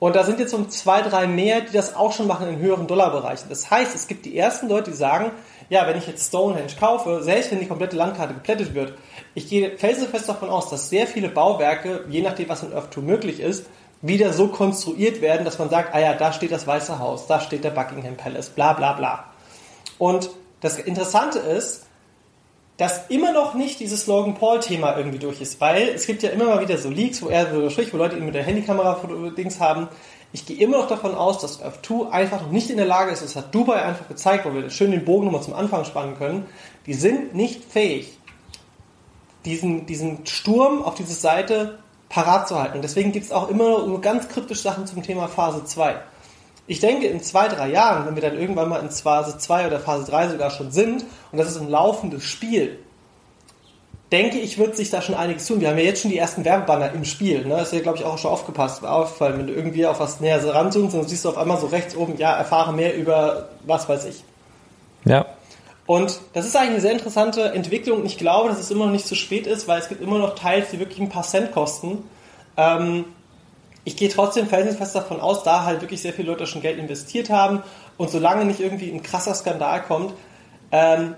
und da sind jetzt um zwei, drei mehr, die das auch schon machen in höheren Dollarbereichen. Das heißt, es gibt die ersten Leute, die sagen, ja, wenn ich jetzt Stonehenge kaufe, selbst wenn die komplette Landkarte geplättet wird, ich gehe felsenfest davon aus, dass sehr viele Bauwerke, je nachdem, was in Earth 2 möglich ist, wieder so konstruiert werden, dass man sagt, ah ja, da steht das Weiße Haus, da steht der Buckingham Palace, bla bla bla. Und das Interessante ist, dass immer noch nicht dieses Logan Paul-Thema irgendwie durch ist, weil es gibt ja immer mal wieder so Leaks, wo er so spricht, wo Leute ihn mit der Handykamera Dings haben. Ich gehe immer noch davon aus, dass Earth 2 einfach noch nicht in der Lage ist, das hat Dubai einfach gezeigt, wo wir schön den Bogen nochmal zum Anfang spannen können, die sind nicht fähig, diesen, diesen Sturm auf diese Seite parat zu halten. Deswegen gibt es auch immer nur ganz kryptische Sachen zum Thema Phase 2. Ich denke, in zwei, drei Jahren, wenn wir dann irgendwann mal in Phase 2 oder Phase 3 sogar schon sind, und das ist ein laufendes Spiel, denke ich, wird sich da schon einiges tun. Wir haben ja jetzt schon die ersten Werbebanner im Spiel. Ne? Das ist ja, glaube ich, auch schon aufgepasst, aufgefallen. Wenn du irgendwie auf was näher ranzoomst, dann siehst du auf einmal so rechts oben, ja, erfahre mehr über was weiß ich. Ja. Und das ist eigentlich eine sehr interessante Entwicklung. Ich glaube, dass es immer noch nicht zu spät ist, weil es gibt immer noch Teils, die wirklich ein paar Cent kosten. Ähm, ich gehe trotzdem felsenfest davon aus, da halt wirklich sehr viele Leute schon Geld investiert haben und solange nicht irgendwie ein krasser Skandal kommt, ähm,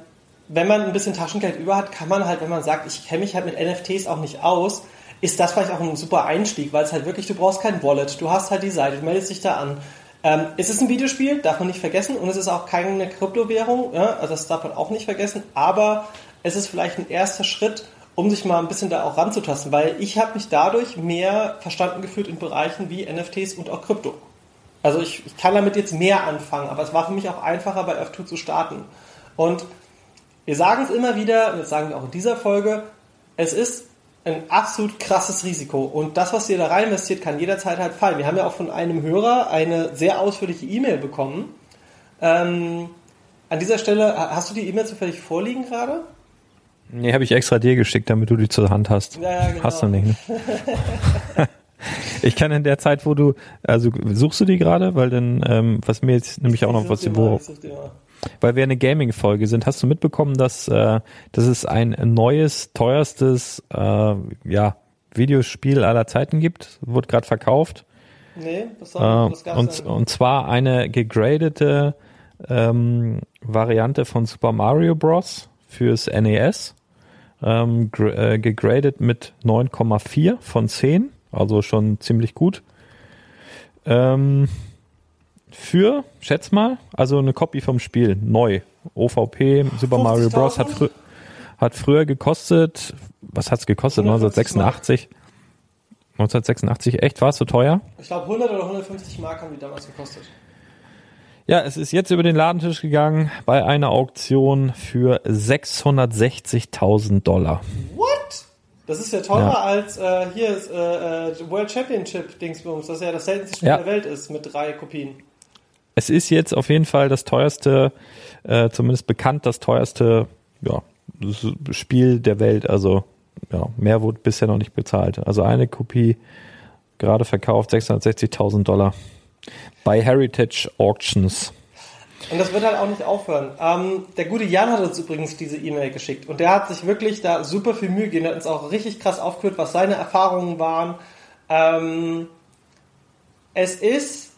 wenn man ein bisschen Taschengeld über hat, kann man halt, wenn man sagt, ich kenne mich halt mit NFTs auch nicht aus, ist das vielleicht auch ein super Einstieg, weil es halt wirklich, du brauchst kein Wallet, du hast halt die Seite, du meldest dich da an. Ähm, es ist ein Videospiel, darf man nicht vergessen, und es ist auch keine Kryptowährung, ja, also das darf man auch nicht vergessen, aber es ist vielleicht ein erster Schritt, um sich mal ein bisschen da auch ranzutasten, weil ich habe mich dadurch mehr verstanden gefühlt in Bereichen wie NFTs und auch Krypto. Also ich, ich kann damit jetzt mehr anfangen, aber es war für mich auch einfacher, bei F2 zu starten. Und wir sagen es immer wieder, und das sagen wir auch in dieser Folge, es ist ein absolut krasses Risiko. Und das, was ihr da rein investiert, kann jederzeit halt fallen. Wir haben ja auch von einem Hörer eine sehr ausführliche E-Mail bekommen. Ähm, an dieser Stelle, hast du die E-Mail zufällig vorliegen gerade? Nee, habe ich extra dir geschickt, damit du die zur Hand hast. Ja, ja, genau. Hast du nicht. Ne? ich kann in der Zeit, wo du, also suchst du die gerade, weil dann, ähm, was mir jetzt nämlich auch noch was, wo, weil wir eine Gaming-Folge sind, hast du mitbekommen, dass, äh, dass es ein neues, teuerstes, äh, ja, Videospiel aller Zeiten gibt? Wurde gerade verkauft. Nee, das, war, äh, das und, und zwar eine gegradete ähm, Variante von Super Mario Bros. fürs NES ähm, äh, gegradet mit 9,4 von 10, also schon ziemlich gut. Ähm, für, schätz mal, also eine Copy vom Spiel, neu. OVP, Super Mario Bros. hat, frü hat früher gekostet, was hat's gekostet? 1986? 1986, echt, war es so teuer? Ich glaube 100 oder 150 Mark haben die damals gekostet. Ja, es ist jetzt über den Ladentisch gegangen bei einer Auktion für 660.000 Dollar. What? Das ist ja teurer ja. als äh, hier ist, äh, äh, World Championship Dingsbums, das ja das seltenste Spiel ja. der Welt ist mit drei Kopien. Es ist jetzt auf jeden Fall das teuerste, äh, zumindest bekannt das teuerste ja, Spiel der Welt. Also ja, mehr wurde bisher noch nicht bezahlt. Also eine Kopie gerade verkauft 660.000 Dollar bei Heritage Auctions. Und das wird halt auch nicht aufhören. Ähm, der gute Jan hat uns übrigens diese E-Mail geschickt und der hat sich wirklich da super viel Mühe gegeben, hat uns auch richtig krass aufgeführt, was seine Erfahrungen waren. Ähm, es ist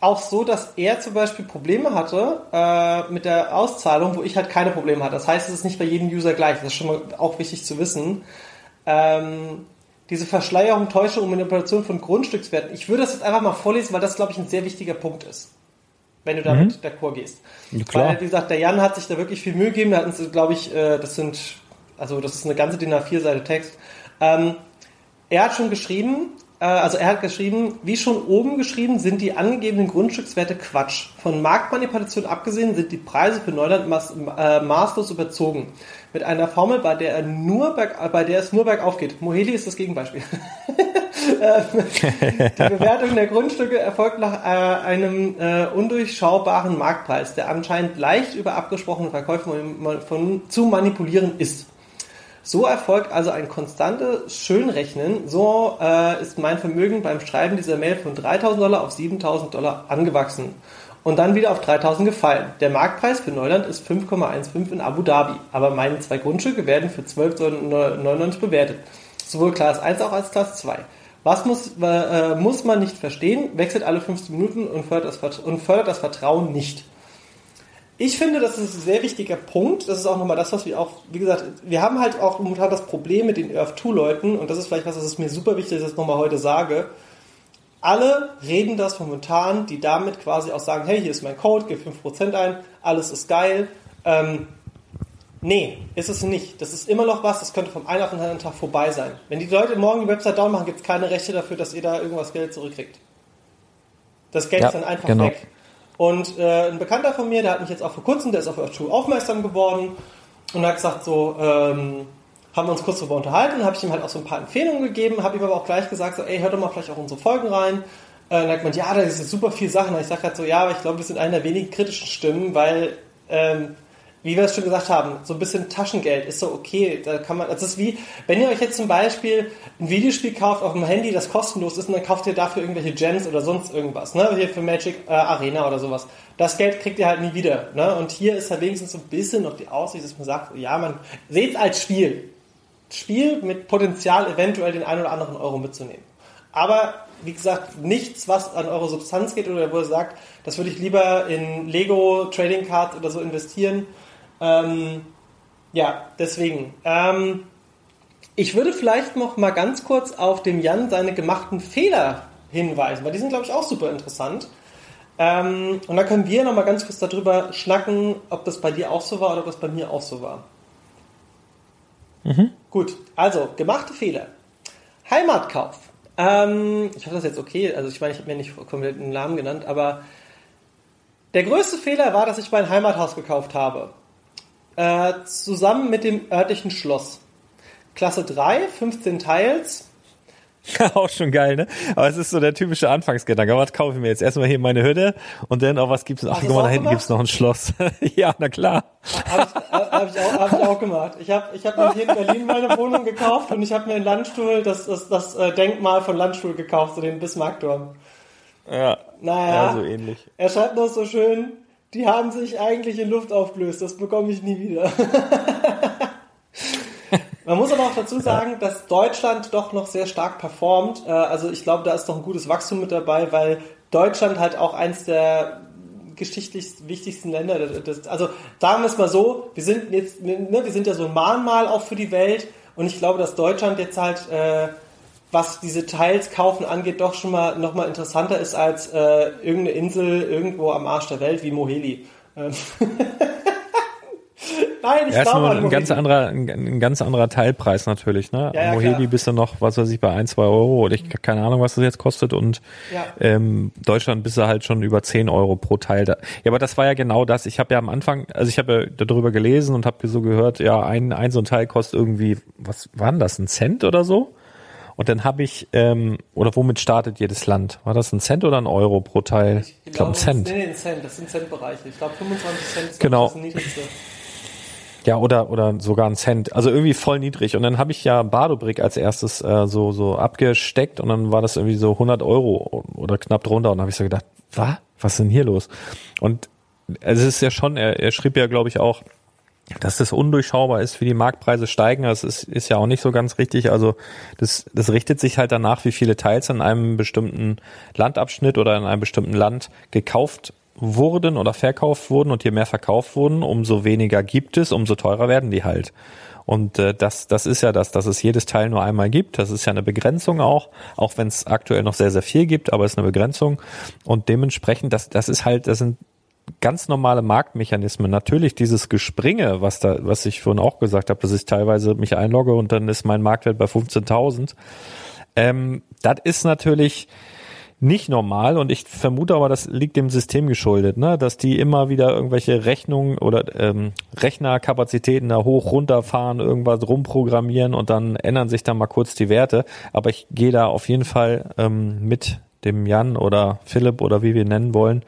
auch so, dass er zum Beispiel Probleme hatte äh, mit der Auszahlung, wo ich halt keine Probleme hatte. Das heißt, es ist nicht bei jedem User gleich. Das ist schon mal auch wichtig zu wissen. Ähm, diese Verschleierung, Täuschung und Manipulation von Grundstückswerten. Ich würde das jetzt einfach mal vorlesen, weil das, glaube ich, ein sehr wichtiger Punkt ist, wenn du damit mhm. d'accord gehst. Ja, klar. Weil, wie gesagt, der Jan hat sich da wirklich viel Mühe gegeben. Da hatten sie, glaube ich, äh, das sind, also das ist eine ganze DIN A4-Seite Text. Ähm, er hat schon geschrieben, also er hat geschrieben, wie schon oben geschrieben, sind die angegebenen Grundstückswerte Quatsch. Von Marktmanipulation abgesehen sind die Preise für Neuland maß, äh, maßlos überzogen. Mit einer Formel, bei der, er nur berg, bei der es nur bergauf geht. Moheli ist das Gegenbeispiel. die Bewertung der Grundstücke erfolgt nach äh, einem äh, undurchschaubaren Marktpreis, der anscheinend leicht über abgesprochene Verkäufe von, von, zu manipulieren ist. So erfolgt also ein konstantes Schönrechnen. So äh, ist mein Vermögen beim Schreiben dieser Mail von 3000 Dollar auf 7000 Dollar angewachsen und dann wieder auf 3000 gefallen. Der Marktpreis für Neuland ist 5,15 in Abu Dhabi, aber meine zwei Grundstücke werden für 12,99 bewertet. Sowohl Class 1 auch als Class 2. Was muss, äh, muss man nicht verstehen? Wechselt alle 15 Minuten und fördert, das, und fördert das Vertrauen nicht. Ich finde, das ist ein sehr wichtiger Punkt. Das ist auch nochmal das, was wir auch, wie gesagt, wir haben halt auch momentan das Problem mit den Earth 2 Leuten und das ist vielleicht was, das ist mir super wichtig, dass ich das nochmal heute sage. alle reden das momentan, die damit quasi auch sagen, hey, hier ist mein Code, gib 5% ein, alles ist geil. Ähm, nee, ist es nicht. Das ist immer noch was, das könnte vom einen auf den anderen Tag vorbei sein. Wenn die Leute morgen die Website down machen, gibt es keine Rechte dafür, dass ihr da irgendwas Geld zurückkriegt. Das Geld Ja, ist dann einfach genau. weg. Und äh, ein Bekannter von mir, der hat mich jetzt auch vor kurzem, der ist auf Earth 2 aufmerksam geworden und hat gesagt so, ähm, haben wir uns kurz darüber unterhalten, habe ich ihm halt auch so ein paar Empfehlungen gegeben, habe ihm aber auch gleich gesagt, so, ey, hör doch mal vielleicht auch unsere Folgen rein. Äh, und er hat gemeint, ja, da ist super viel Sachen. Und ich sage halt so, ja, aber ich glaube, wir sind einer der wenigen kritischen Stimmen, weil, ähm, wie wir es schon gesagt haben, so ein bisschen Taschengeld ist so okay. Da kann man, das ist wie, wenn ihr euch jetzt zum Beispiel ein Videospiel kauft auf dem Handy, das kostenlos ist, und dann kauft ihr dafür irgendwelche Gems oder sonst irgendwas, ne? Hier für Magic äh, Arena oder sowas. Das Geld kriegt ihr halt nie wieder, ne? Und hier ist halt wenigstens so ein bisschen noch die Aussicht, dass man sagt, ja, man seht es als Spiel. Spiel mit Potenzial, eventuell den einen oder anderen Euro mitzunehmen. Aber wie gesagt, nichts, was an eure Substanz geht oder wo ihr sagt, das würde ich lieber in Lego Trading Cards oder so investieren. Ähm, ja, deswegen. Ähm, ich würde vielleicht noch mal ganz kurz auf dem Jan seine gemachten Fehler hinweisen, weil die sind, glaube ich, auch super interessant. Ähm, und da können wir noch mal ganz kurz darüber schnacken, ob das bei dir auch so war oder ob das bei mir auch so war. Gut, also gemachte Fehler. Heimatkauf. Ähm, ich hoffe, das ist jetzt okay. Also ich meine, ich habe mir nicht komplett einen Namen genannt, aber der größte Fehler war, dass ich mein Heimathaus gekauft habe. Äh, zusammen mit dem örtlichen Schloss. Klasse 3, 15 Teils. Auch schon geil, ne? Aber es ist so der typische Anfangsgedanke. Was kaufe ich mir jetzt? Erstmal hier meine Hütte und dann, oh, was gibt's? Ach, Hast guck mal, da auch hinten gemacht? gibt's noch ein Schloss. ja, na klar. Habe ich, hab ich, auch, hab ich auch gemacht. Ich habe ich hab mir hier in Berlin meine Wohnung gekauft und ich habe mir einen Landstuhl, das, das, das äh, Denkmal von Landstuhl gekauft, so den Bismarckturm. Ja, Naja, ja so ähnlich. er schreibt noch so schön, die haben sich eigentlich in Luft aufgelöst, das bekomme ich nie wieder. Man muss aber auch dazu sagen, dass Deutschland doch noch sehr stark performt. Äh, Also ich glaube, da ist doch ein gutes Wachstum mit dabei, weil Deutschland halt auch eins der geschichtlich wichtigsten Länder. Also sagen wir es mal so, wir sind jetzt, ne, wir sind ja so ein Mahnmal auch für die Welt und ich glaube, dass Deutschland jetzt halt, äh, was diese Teils kaufen angeht, doch schon mal noch mal interessanter ist als äh, irgendeine Insel irgendwo am Arsch der Welt wie Moheli. Ähm. Nein, ich Ja, glaube an ein ganz anderer, ein, ein ganz anderer Teilpreis natürlich, ne? Ja, ja, Moheli klar. bist du noch, was weiß ich, bei ein, zwei Euro oder ich keine Ahnung, was das jetzt kostet und Ja. ähm, Deutschland bist du halt schon über 10 Euro pro Teil. Da. Ja, aber das war ja genau das. Ich habe ja am Anfang, also ich habe ja darüber gelesen und habe so gehört, ja, ein, ein so ein Teil kostet irgendwie, was war denn das, ein Cent oder so? Und dann habe ich, ähm, oder womit startet jedes Land? War das ein Cent oder ein Euro pro Teil? Ich glaube ein Cent. Nee, ein Cent, das sind Centbereiche. Ich glaube 25 Cent ist Genau. das niedrigste. Ja, oder, oder sogar ein Cent. Also irgendwie voll niedrig. Und dann habe ich ja Badobrick als erstes äh, so, so abgesteckt und dann war das irgendwie so 100 Euro oder knapp drunter. Und dann habe ich so gedacht, was? Was ist denn hier los? Und es ist ja schon, er, er schrieb ja, glaube ich, auch, dass das undurchschaubar ist, wie die Marktpreise steigen. Das ist, ist ja auch nicht so ganz richtig. Also das, das richtet sich halt danach, wie viele Teils in einem bestimmten Landabschnitt oder in einem bestimmten Land gekauft wurden oder verkauft wurden. Und je mehr verkauft wurden, umso weniger gibt es, umso teurer werden die halt. Und äh, das, das ist ja das, dass es jedes Teil nur einmal gibt. Das ist ja eine Begrenzung auch, auch wenn es aktuell noch sehr, sehr viel gibt, aber es ist eine Begrenzung. Und dementsprechend, das, das ist halt, das sind ganz normale Marktmechanismen. Natürlich dieses Gespringe, was da, was ich vorhin auch gesagt habe, dass ich teilweise mich einlogge und dann ist mein Marktwert bei 15.000. Ähm, das ist natürlich nicht normal und ich vermute aber, das liegt dem System geschuldet, ne? dass die immer wieder irgendwelche Rechnungen oder ähm, Rechnerkapazitäten da hoch runterfahren, irgendwas rumprogrammieren und dann ändern sich dann mal kurz die Werte. Aber ich gehe da auf jeden Fall ähm, mit dem Jan oder Philipp oder wie wir ihn nennen wollen,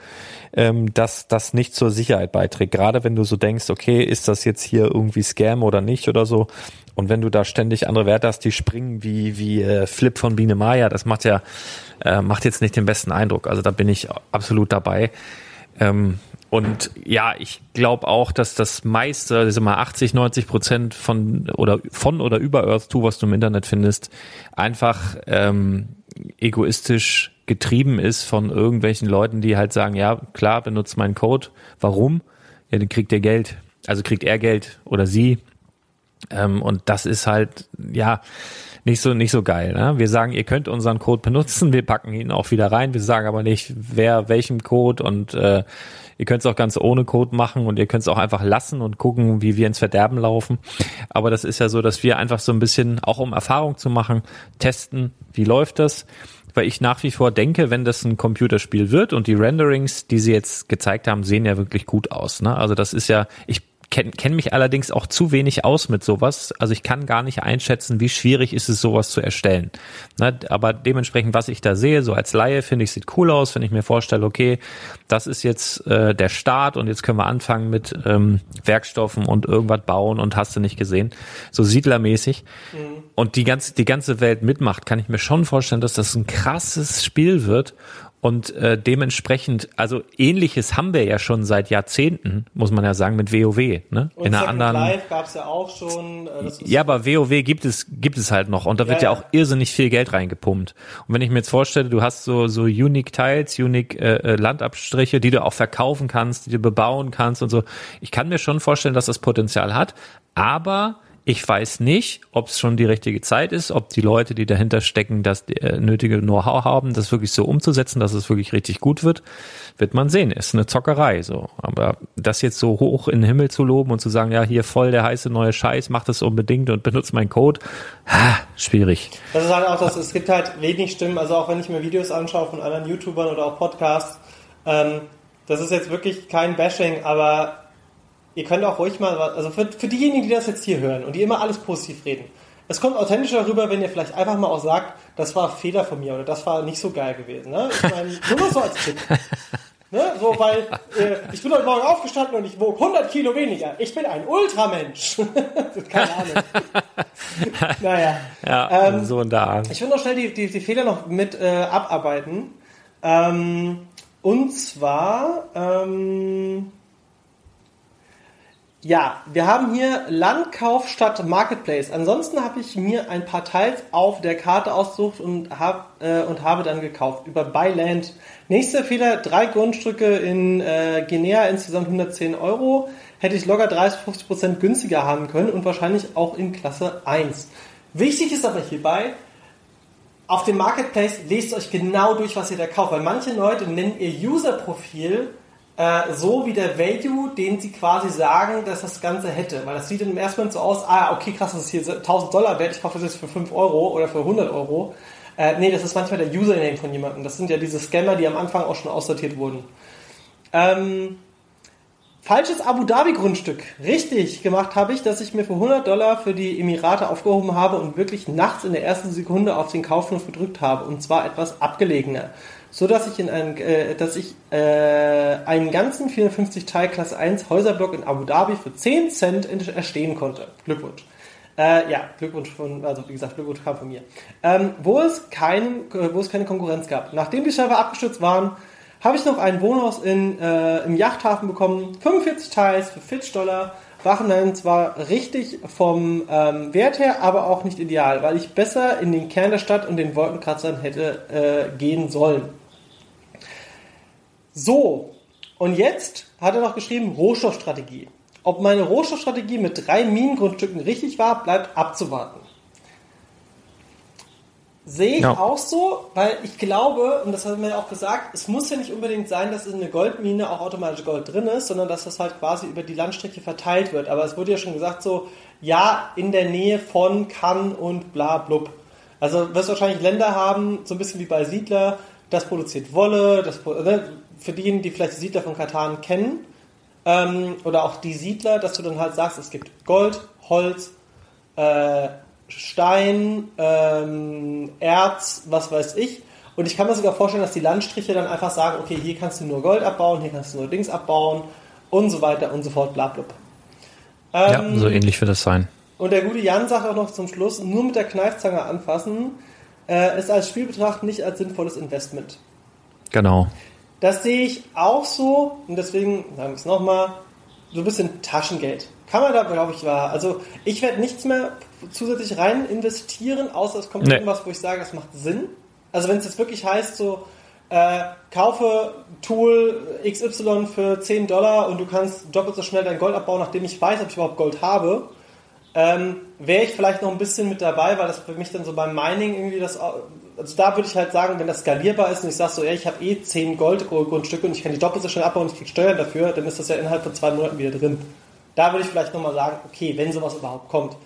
ähm, dass das nicht zur Sicherheit beiträgt. Gerade wenn du so denkst, okay, ist das jetzt hier irgendwie Scam oder nicht oder so. Und wenn du da ständig andere Werte hast, die springen wie wie äh, Flip von Biene Maya, das macht ja äh, macht jetzt nicht den besten Eindruck. Also da bin ich absolut dabei. Ähm, und ja, ich glaube auch, dass das meiste, ist immer 80, 90 Prozent von oder von oder über Earth 2, was du im Internet findest, einfach ähm, egoistisch getrieben ist von irgendwelchen Leuten, die halt sagen, ja, klar, benutzt meinen Code. Warum? Ja, dann kriegt er Geld. Also kriegt er Geld oder sie. Ähm, und das ist halt, ja, nicht so nicht so geil. Ne? Wir sagen, ihr könnt unseren Code benutzen, wir packen ihn auch wieder rein. Wir sagen aber nicht, wer welchem Code und äh, ihr könnt es auch ganz ohne Code machen und ihr könnt es auch einfach lassen und gucken, wie wir ins Verderben laufen. Aber das ist ja so, dass wir einfach so ein bisschen, auch um Erfahrung zu machen, testen, wie läuft das weil ich nach wie vor denke, wenn das ein Computerspiel wird und die Renderings, die sie jetzt gezeigt haben, sehen ja wirklich gut aus. Ne? Also das ist ja, ich kenne kenn mich allerdings auch zu wenig aus mit sowas. Also ich kann gar nicht einschätzen, wie schwierig ist es, sowas zu erstellen. Ne, aber dementsprechend, was ich da sehe, so als Laie, finde ich, sieht cool aus, wenn ich mir vorstelle, okay, das ist jetzt äh, der Start und jetzt können wir anfangen mit ähm, Werkstoffen und irgendwas bauen und hast du nicht gesehen. So siedlermäßig. Mhm. Und die ganze, die ganze Welt mitmacht, kann ich mir schon vorstellen, dass das ein krasses Spiel wird und äh, dementsprechend, also ähnliches haben wir ja schon seit Jahrzehnten, muss man ja sagen, mit WoW. Ne? Und In einer anderen. Live gab es ja auch schon. Äh, ja, aber WoW gibt es gibt es halt noch und da ja, wird ja, ja, auch irrsinnig viel Geld reingepumpt. Und wenn ich mir jetzt vorstelle, du hast so so Unique Tiles, Unique äh, äh, Landabstriche, die du auch verkaufen kannst, die du bebauen kannst und so. Ich kann mir schon vorstellen, dass das Potenzial hat, aber ich weiß nicht, ob es schon die richtige Zeit ist, ob die Leute, die dahinter stecken, das äh, nötige Know-how haben, das wirklich so umzusetzen, dass es wirklich richtig gut wird, wird man sehen. Ist eine Zockerei so. Aber das jetzt so hoch in den Himmel zu loben und zu sagen, ja, hier voll der heiße neue Scheiß, mach das unbedingt und benutzt meinen Code, ha, schwierig. Das ist halt auch das, es gibt halt wenig Stimmen, also auch wenn ich mir Videos anschaue von anderen YouTubern oder auch Podcasts, ähm, das ist jetzt wirklich kein Bashing, aber ihr könnt auch ruhig mal, also für, für diejenigen, die das jetzt hier hören und die immer alles positiv reden, es kommt authentischer rüber, wenn ihr vielleicht einfach mal auch sagt, das war Fehler von mir oder das war nicht so geil gewesen. Ne? Ich meine, nur mal so als Tipp. Ne? So, weil äh, ich bin heute Morgen aufgestanden und ich wog 100 Kilo weniger. Ich bin ein Ultramensch. Keine Ahnung. naja. Ja, ähm, so und da. Ich will noch schnell die, die, die Fehler noch mit äh, abarbeiten. Ähm, und zwar, ähm, ja, wir haben hier Landkauf statt Marketplace. Ansonsten habe ich mir ein paar Teils auf der Karte ausgesucht und, hab, äh, und habe dann gekauft über Buyland. Nächster Fehler, drei Grundstücke in äh, Guinea, insgesamt 110 Euro. Hätte ich locker 30-50% günstiger haben können und wahrscheinlich auch in Klasse 1. Wichtig ist aber hierbei, auf dem Marketplace lest euch genau durch, was ihr da kauft, weil manche Leute nennen ihr User-Profil äh, so wie der Value, den sie quasi sagen, dass das Ganze hätte. Weil das sieht im ersten Moment so aus, ah, okay, krass, das ist hier 1000 Dollar wert, ich kaufe das jetzt für 5 Euro oder für 100 Euro. Äh, nee, das ist manchmal der Username von jemandem. Das sind ja diese Scammer, die am Anfang auch schon aussortiert wurden. Ähm, falsches Abu Dhabi Grundstück. Richtig gemacht habe ich, dass ich mir für 100 Dollar für die Emirate aufgehoben habe und wirklich nachts in der ersten Sekunde auf den Kaufknopf gedrückt habe. Und zwar etwas abgelegener so dass ich in einen, äh, dass ich äh, einen ganzen 450 Teil Klasse 1 Häuserblock in Abu Dhabi für 10 Cent erstehen konnte. Glückwunsch. Äh, ja, Glückwunsch von, also wie gesagt, Glückwunsch kam von mir. Ähm, wo es kein, wo es keine Konkurrenz gab. Nachdem die Server abgestürzt waren, habe ich noch ein Wohnhaus in, äh, im Yachthafen bekommen. 45 Teils für 40 Dollar. Waren dann zwar richtig vom ähm, Wert her, aber auch nicht ideal, weil ich besser in den Kern der Stadt und den Wolkenkratzern hätte äh, gehen sollen. So, und jetzt hat er noch geschrieben Rohstoffstrategie. Ob meine Rohstoffstrategie mit drei Minengrundstücken richtig war, bleibt abzuwarten. Sehe ich no. auch so, weil ich glaube, und das hat man ja auch gesagt, es muss ja nicht unbedingt sein, dass in eine Goldmine auch automatisch Gold drin ist, sondern dass das halt quasi über die Landstrecke verteilt wird. Aber es wurde ja schon gesagt, so, ja, in der Nähe von kann und bla blub. Also wirst wahrscheinlich Länder haben, so ein bisschen wie bei Siedler, das produziert Wolle, das, ne, für diejenigen, die vielleicht die Siedler von Katan kennen, ähm, oder auch die Siedler, dass du dann halt sagst, es gibt Gold, Holz, äh, Stein, ähm, Erz, was weiß ich. Und ich kann mir sogar vorstellen, dass die Landstriche dann einfach sagen, okay, hier kannst du nur Gold abbauen, hier kannst du nur Dings abbauen und so weiter und so fort, bla bla. Ähm, ja, so ähnlich wird das sein. Und der gute Jan sagt auch noch zum Schluss, nur mit der Kneifzange anfassen, äh, ist als Spielbetracht nicht als sinnvolles Investment. Genau. Das sehe ich auch so und deswegen sagen wir es nochmal, so ein bisschen Taschengeld. Kann man da, glaube ich, wahr. Also ich werde nichts mehr zusätzlich rein investieren, außer es kommt nee. irgendwas, wo ich sage, das macht Sinn. Also wenn es jetzt wirklich heißt, so äh, kaufe Tool XY für 10 Dollar und du kannst doppelt so schnell dein Gold abbauen, nachdem ich weiß, ob ich überhaupt Gold habe, ähm, wäre ich vielleicht noch ein bisschen mit dabei, weil das für mich dann so beim Mining irgendwie das, also da würde ich halt sagen, wenn das skalierbar ist und ich sage so, ja, ich habe eh 10 Goldgrundstücke und ich kann die doppelt so schnell abbauen und ich kriege Steuern dafür, dann ist das ja innerhalb von zwei Monaten wieder drin. Da würde ich vielleicht nochmal sagen, okay, wenn sowas überhaupt kommt.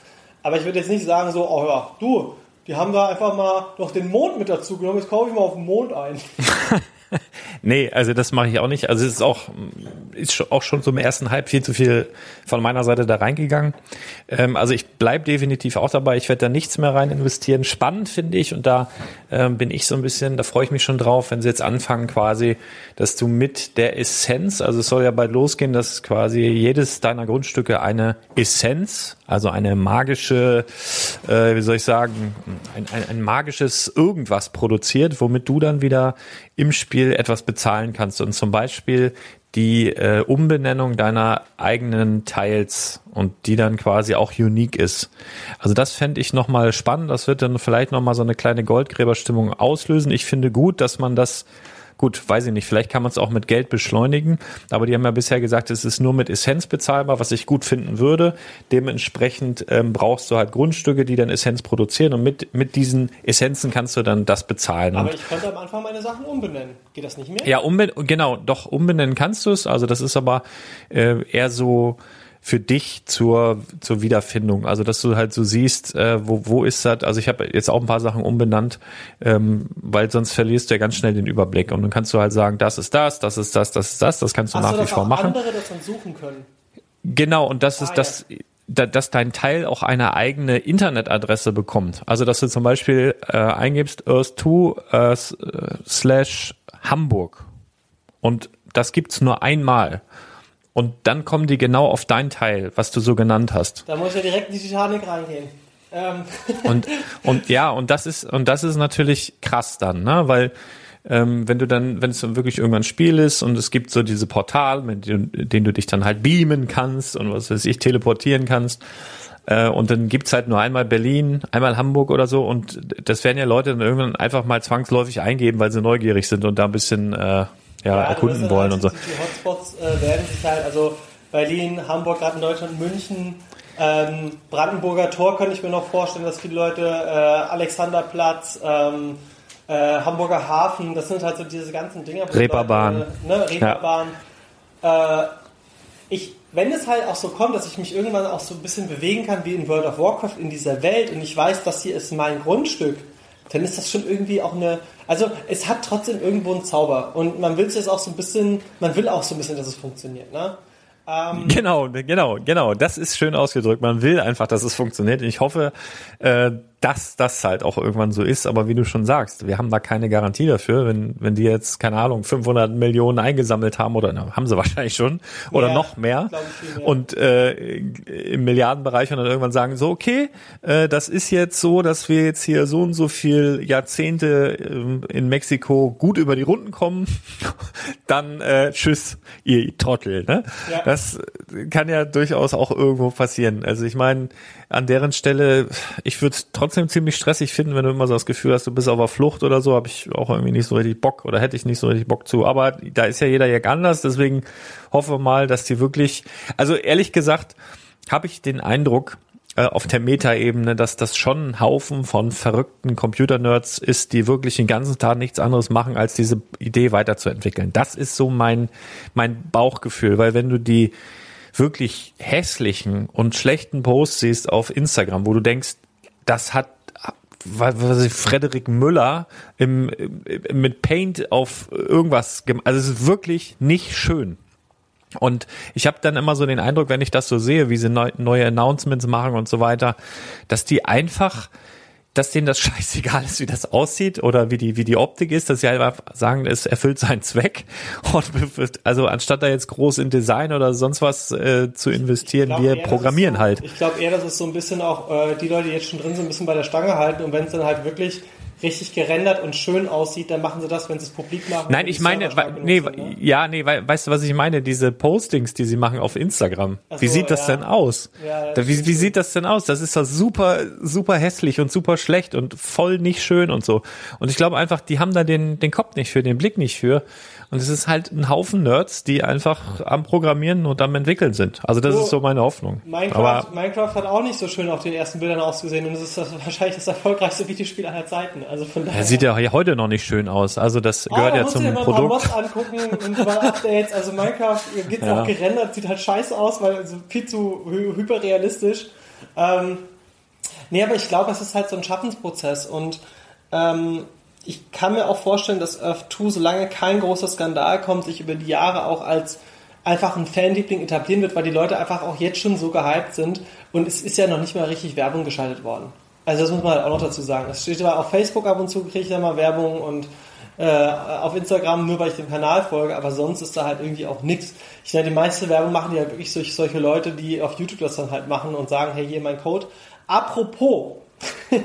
Aber ich würde jetzt nicht sagen so, oh ja, du, die haben da einfach mal noch den Mond mit dazu genommen, jetzt kaufe ich mal auf den Mond ein. nee, also das mache ich auch nicht. Also es ist auch, ist auch schon zum ersten Halb viel zu viel von meiner Seite da reingegangen. Ähm, also ich bleib definitiv auch dabei. Ich werde da nichts mehr rein investieren. Spannend finde ich und da ähm, bin ich so ein bisschen, da freue ich mich schon drauf, wenn sie jetzt anfangen quasi, dass du mit der Essenz, also es soll ja bald losgehen, dass quasi jedes deiner Grundstücke eine Essenz, also eine magische, äh, wie soll ich sagen, ein, ein, ein magisches irgendwas produziert, womit du dann wieder im Spiel etwas bezahlen kannst und zum Beispiel die äh, Umbenennung deiner eigenen Teils und die dann quasi auch unique ist. Also das fände ich nochmal spannend. Das wird dann vielleicht nochmal so eine kleine Goldgräberstimmung auslösen. Ich finde gut, dass man das Gut, weiß ich nicht, vielleicht kann man es auch mit Geld beschleunigen, aber die haben ja bisher gesagt, es ist nur mit Essenz bezahlbar, was ich gut finden würde. Dementsprechend ähm, brauchst du halt Grundstücke, die dann Essenz produzieren und mit, mit diesen Essenzen kannst du dann das bezahlen. Aber ich könnte am Anfang meine Sachen umbenennen. Geht das nicht mehr? Ja, umben genau, doch umbenennen kannst du es. Also das ist aber äh, eher so für dich zur, zur Wiederfindung. Also dass du halt so siehst, äh, wo, wo ist das? Also ich habe jetzt auch ein paar Sachen umbenannt, ähm, weil sonst verlierst du ja ganz schnell den Überblick. Und dann kannst du halt sagen, das ist das, das ist das, das ist das, das kannst du Ach nach so, wie vor machen. andere das dann suchen können. Genau, und das ah, ist ja. das dass dein Teil auch eine eigene Internetadresse bekommt. Also dass du zum Beispiel äh, eingibst Earth2 äh, äh, slash Hamburg und das gibt's nur einmal. Und dann kommen die genau auf dein Teil, was du so genannt hast. Da muss ja direkt in die Titanic reingehen. Ähm. Und, und ja, und das ist, und das ist natürlich krass dann, ne? Weil ähm, wenn du dann, wenn es wirklich irgendwann ein Spiel ist und es gibt so diese Portal, mit denen du dich dann halt beamen kannst und was weiß ich, teleportieren kannst. Äh, und dann gibt's halt nur einmal Berlin, einmal Hamburg oder so und das werden ja Leute dann irgendwann einfach mal zwangsläufig eingeben, weil sie neugierig sind und da ein bisschen äh, ja, ja erkunden wollen halt und so. Die Hotspots äh, werden sich halt, also Berlin, Hamburg, gerade in Deutschland, München, ähm, Brandenburger Tor könnte ich mir noch vorstellen, dass viele Leute, äh, Alexanderplatz, ähm, äh, Hamburger Hafen, das sind halt so diese ganzen Dinge. Reeperbahn. ne, Reeperbahn. Ja. Äh, ich, wenn es halt auch so kommt, dass ich mich irgendwann auch so ein bisschen bewegen kann wie in World of Warcraft in dieser Welt und ich weiß, das hier ist mein Grundstück, dann ist das schon irgendwie auch eine, also es hat trotzdem irgendwo einen Zauber und man will es jetzt auch so ein bisschen, man will auch so ein bisschen, dass es funktioniert, ne? Ähm, genau, genau, genau. Das ist schön ausgedrückt. Man will einfach, dass es funktioniert. Ich hoffe, äh, dass das halt auch irgendwann so ist. Aber wie du schon sagst, wir haben da keine Garantie dafür. Wenn, wenn die jetzt, keine Ahnung, 500 Millionen eingesammelt haben oder na, haben sie wahrscheinlich schon oder ja, noch mehr, mehr. und äh, im Milliardenbereich und dann irgendwann sagen so, okay, äh, das ist jetzt so, dass wir jetzt hier so und so viel Jahrzehnte äh, in Mexiko gut über die Runden kommen, dann äh, tschüss, ihr Trottel. Ne? Ja. Das kann ja durchaus auch irgendwo passieren. Also ich meine, an deren Stelle, ich würde es trotzdem ziemlich stressig finden, wenn du immer so das Gefühl hast, du bist auf der Flucht oder so, habe ich auch irgendwie nicht so richtig Bock oder hätte ich nicht so richtig Bock zu. Aber da ist ja jeder Jack anders, deswegen hoffe mal, dass die wirklich, also ehrlich gesagt, habe ich den Eindruck, äh, auf der Meta-Ebene, dass das schon ein Haufen von verrückten Computer-Nerds ist, die wirklich den ganzen Tag nichts anderes machen, als diese Idee weiterzuentwickeln. Das ist so mein, mein Bauchgefühl, weil wenn du die wirklich hässlichen und schlechten Posts siehst auf Instagram, wo du denkst, das hat was ich, Frederik Müller im, mit Paint auf irgendwas gemacht. Also es ist wirklich nicht schön. Und ich habe dann immer so den Eindruck, wenn ich das so sehe, wie sie neu, neue Announcements machen und so weiter, dass die einfach dass denen das scheißegal ist, wie das aussieht oder wie die, wie die Optik ist, dass sie einfach sagen, es erfüllt seinen Zweck. Und also anstatt da jetzt groß in Design oder sonst was äh, zu investieren, glaub, wir programmieren so, halt. Ich glaube eher, dass es so ein bisschen auch äh, die Leute, die jetzt schon drin sind, ein bisschen bei der Stange halten und wenn es dann halt wirklich richtig gerendert und schön aussieht, dann machen sie das, wenn sie es publik machen. Nein, ich meine, nee, sind, ne? ja, nee, weißt du, was ich meine? Diese Postings, die sie machen auf Instagram. So, wie sieht das ja. denn aus? Ja, das wie, wie sieht das denn aus? Das ist doch super, super hässlich und super schlecht und voll nicht schön und so. Und ich glaube einfach, die haben da den, den Kopf nicht für, den Blick nicht für. Und es ist halt ein Haufen Nerds, die einfach am Programmieren und am Entwickeln sind. Also das So, ist so meine Hoffnung. Minecraft, Aber Minecraft hat auch nicht so schön auf den ersten Bildern ausgesehen und es ist das wahrscheinlich das erfolgreichste Videospiel aller Zeiten. Also von daher. er sieht ja heute noch nicht schön aus. Also das Ah, gehört ja zum mal ein paar Produkt. Mods angucken und mal Updates. Also Minecraft gibt Ja. auch gerendert, sieht halt scheiße aus, weil also viel zu hy hyperrealistisch. Ähm, nee, aber ich glaube, es ist halt so ein Schaffensprozess und ähm, ich kann mir auch vorstellen, dass Earth 2, solange kein großer Skandal kommt, sich über die Jahre auch als einfach ein Fanliebling etablieren wird, weil die Leute einfach auch jetzt schon so gehypt sind und es ist ja noch nicht mal richtig Werbung geschaltet worden. Also das muss man halt auch noch dazu sagen. Es steht aber auf Facebook ab und zu, kriege ich da mal Werbung und äh, auf Instagram nur, weil ich dem Kanal folge, aber sonst ist da halt irgendwie auch nichts. Ich meine, die meiste Werbung machen ja wirklich solche, solche Leute, die auf YouTube das dann halt machen und sagen, hey, hier mein Code. Apropos,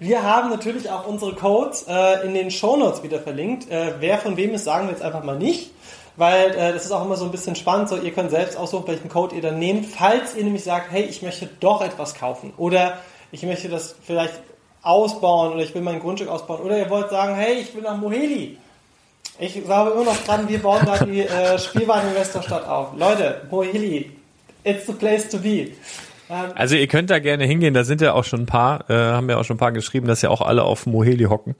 wir haben natürlich auch unsere Codes äh, in den Shownotes wieder verlinkt. Äh, wer von wem ist, sagen wir jetzt einfach mal nicht, weil äh, das ist auch immer so ein bisschen spannend. So, ihr könnt selbst aussuchen, welchen Code ihr dann nehmt, falls ihr nämlich sagt, hey, ich möchte doch etwas kaufen oder ich möchte das vielleicht ausbauen oder ich will mein Grundstück ausbauen oder ihr wollt sagen, hey, ich will nach Moheli. Ich glaube immer noch dran, wir bauen da die äh, Spielwareninvestorstadt auf. Leute, Moheli, it's the place to be. Also ihr könnt da gerne hingehen, da sind ja auch schon ein paar, äh, haben ja auch schon ein paar geschrieben, dass ja auch alle auf Moheli hocken.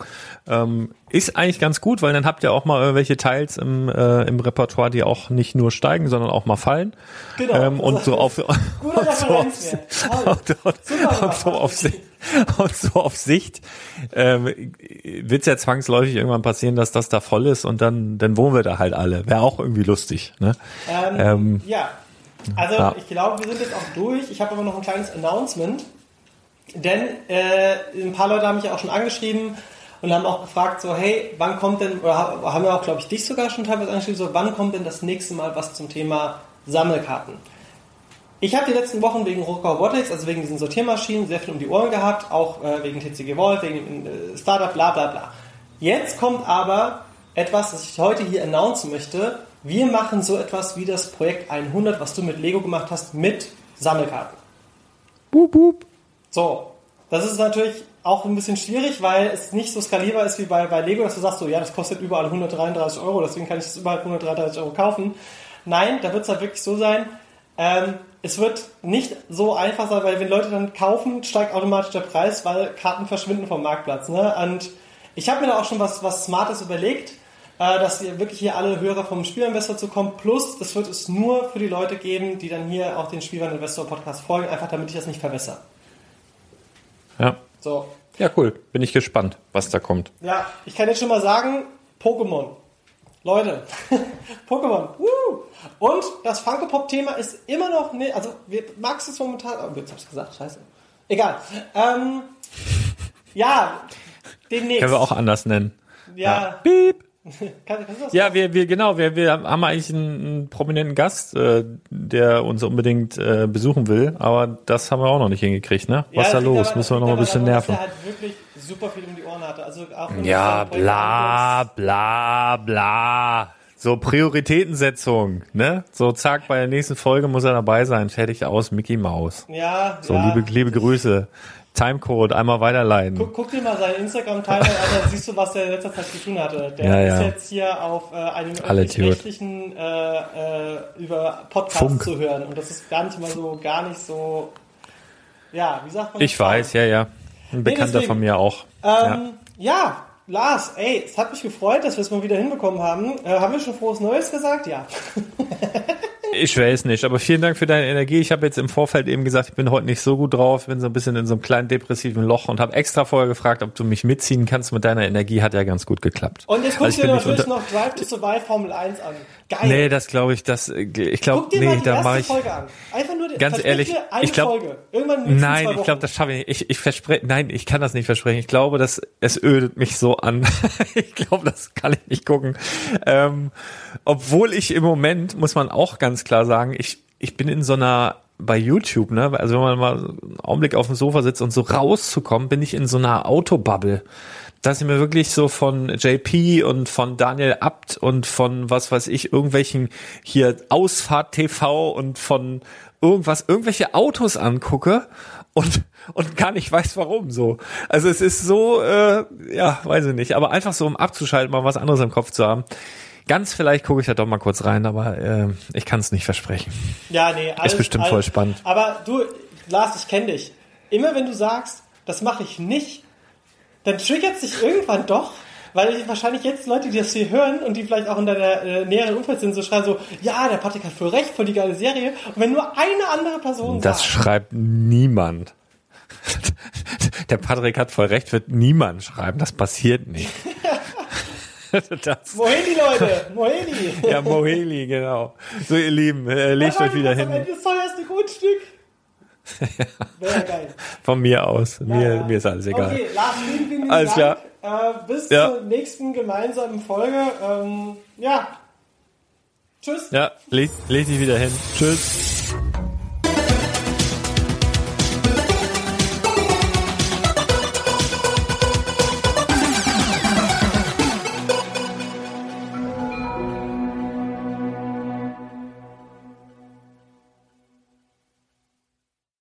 Ähm, ist eigentlich ganz gut, weil dann habt ihr auch mal irgendwelche Teils im, äh, im Repertoire, die auch nicht nur steigen, sondern auch mal fallen. Genau. Ähm, und so auf und so auf. Toll. und, und, Super und so auf Sicht, und so auf Sicht ähm, wird es ja zwangsläufig irgendwann passieren, dass das da voll ist und dann, dann wohnen wir da halt alle. Wäre auch irgendwie lustig. Ne? Ähm, Ähm, ja, also ja. ich glaube, wir sind jetzt auch durch. Ich habe aber noch ein kleines Announcement. Denn äh, ein paar Leute haben mich auch schon angeschrieben und haben auch gefragt, so, hey, wann kommt denn, oder ha- haben wir auch, glaube ich, dich sogar schon teilweise angeschrieben, so, wann kommt denn das nächste Mal was zum Thema Sammelkarten? Ich habe die letzten Wochen wegen Rocker Robotics, also wegen diesen Sortiermaschinen, sehr viel um die Ohren gehabt, auch äh, wegen TCG Vault, wegen äh, Startup, bla bla bla. Jetzt kommt aber etwas, das ich heute hier announcen möchte. Wir machen so etwas wie das Projekt 100, was du mit Lego gemacht hast, mit Sammelkarten. Boop, boop. So, das ist natürlich auch ein bisschen schwierig, weil es nicht so skalierbar ist wie bei, bei Lego, dass du sagst, so, ja, das kostet überall 133 Euro, deswegen kann ich das überall 133 Euro kaufen. Nein, da wird es halt wirklich so sein, ähm, es wird nicht so einfach sein, weil wenn Leute dann kaufen, steigt automatisch der Preis, weil Karten verschwinden vom Marktplatz. Ne? Und ich habe mir da auch schon was, was Smartes überlegt, dass ihr wirklich hier alle Hörer vom Spielinvestor zu kommen. Plus, das wird es nur für die Leute geben, die dann hier auch den Spielwareninvestor Podcast folgen, einfach damit ich das nicht verwässer. Ja. So, ja, cool. Bin ich gespannt, was da kommt. Ja, ich kann jetzt schon mal sagen, Pokémon. Leute, Pokémon. Woo! Und das Funko Pop Thema ist immer noch, ne, also wir, Max ist momentan, oh, jetzt hab's gesagt, scheiße. Egal. Ähm, ja, demnächst. Können wir auch anders nennen. Ja, Piep. Kann, Ja, wir, wir, genau, wir, wir haben eigentlich einen, einen prominenten Gast, äh, der uns unbedingt äh, besuchen will, aber das haben wir auch noch nicht hingekriegt, ne? Was ist da los? daran- Müssen wir noch ein bisschen daran, nerven. Dass er halt wirklich super viel um die Ohren hatte. Also auch Ja, bla, bla, bla. So Prioritätensetzung, ne? So zack, bei der nächsten Folge muss er dabei sein. Fertig aus, Mickey Mouse. Ja, So, ja. liebe, liebe Grüße. Timecode, einmal weiterleiten. Guck, guck dir mal seinen Instagram-Timer an, dann siehst du, was der in letzter Zeit zu tun hatte. Der Ja, ja. ist jetzt hier auf äh, einem öffentlich-rechtlichen äh, äh, über Podcast Funk. zu hören. Und das ist gar nicht mal so, gar nicht so, ja, wie sagt man? Ich weiß, ja, ja. Ein Bekannter deswegen. von mir auch. Ähm, ja. Lars, ey, es hat mich gefreut, dass wir es mal wieder hinbekommen haben. Äh, haben wir schon frohes Neues gesagt? Ja. Ich weiß nicht, aber vielen Dank für deine Energie. Ich habe jetzt im Vorfeld eben gesagt, ich bin heute nicht so gut drauf, bin so ein bisschen in so einem kleinen depressiven Loch und habe extra vorher gefragt, ob du mich mitziehen kannst mit deiner Energie. Hat ja ganz gut geklappt. Und jetzt Also guckst ich du natürlich noch Drive to Survive Formel 1 an. Geil. Nee, das glaube ich, das ich Guck glaube, nee, da mache ich Folge an. Einfach nur die, Ganz ehrlich, ich glaub- Folge. Irgendwann in den nächsten Nein, ich glaube, das schaffe ich nicht. Ich, ich verspreche, nein, ich kann das nicht versprechen. Ich glaube, dass es ödet mich so an. ich glaube, das kann ich nicht gucken. Ähm, obwohl ich im Moment, muss man auch ganz klar sagen, ich, ich bin in so einer, bei YouTube, ne, also wenn man mal einen Augenblick auf dem Sofa sitzt und so rauszukommen, bin ich in so einer Autobubble. Dass ich mir wirklich so von JP und von Daniel Abt und von was weiß ich, irgendwelchen hier Ausfahrt TV und von irgendwas, irgendwelche Autos angucke und, und gar nicht weiß warum so. Also es ist so, äh, ja, weiß ich nicht, aber einfach so, um abzuschalten, mal was anderes im Kopf zu haben. Ganz vielleicht gucke ich da doch mal kurz rein, aber äh, ich kann es nicht versprechen. Ja, nee, alles, Ist bestimmt voll spannend. Aber du, Lars, ich kenne dich. Immer wenn du sagst, das mache ich nicht, dann triggert sich irgendwann doch, weil wahrscheinlich jetzt Leute, die das hier hören und die vielleicht auch in deiner äh, näheren Umfeld sind, so schreien so, ja, der Patrick hat voll recht, voll die geile Serie. Und wenn nur eine andere Person Das sagt, schreibt niemand. Der Patrick hat voll recht, wird niemand schreiben. Das passiert nicht. Das, die Leute? Die? ja, Moheli, genau. So, ihr Lieben, äh, legt euch wieder hin. Ende des teuerste Grundstück. Wäre geil. Von mir aus. Mir, Ja. mir ist alles egal. Okay, Lars, vielen, vielen Alles Dank. Äh, bis Ja. zur nächsten gemeinsamen Folge. Ähm, ja. Tschüss. Ja, leg, leg dich wieder hin. Tschüss.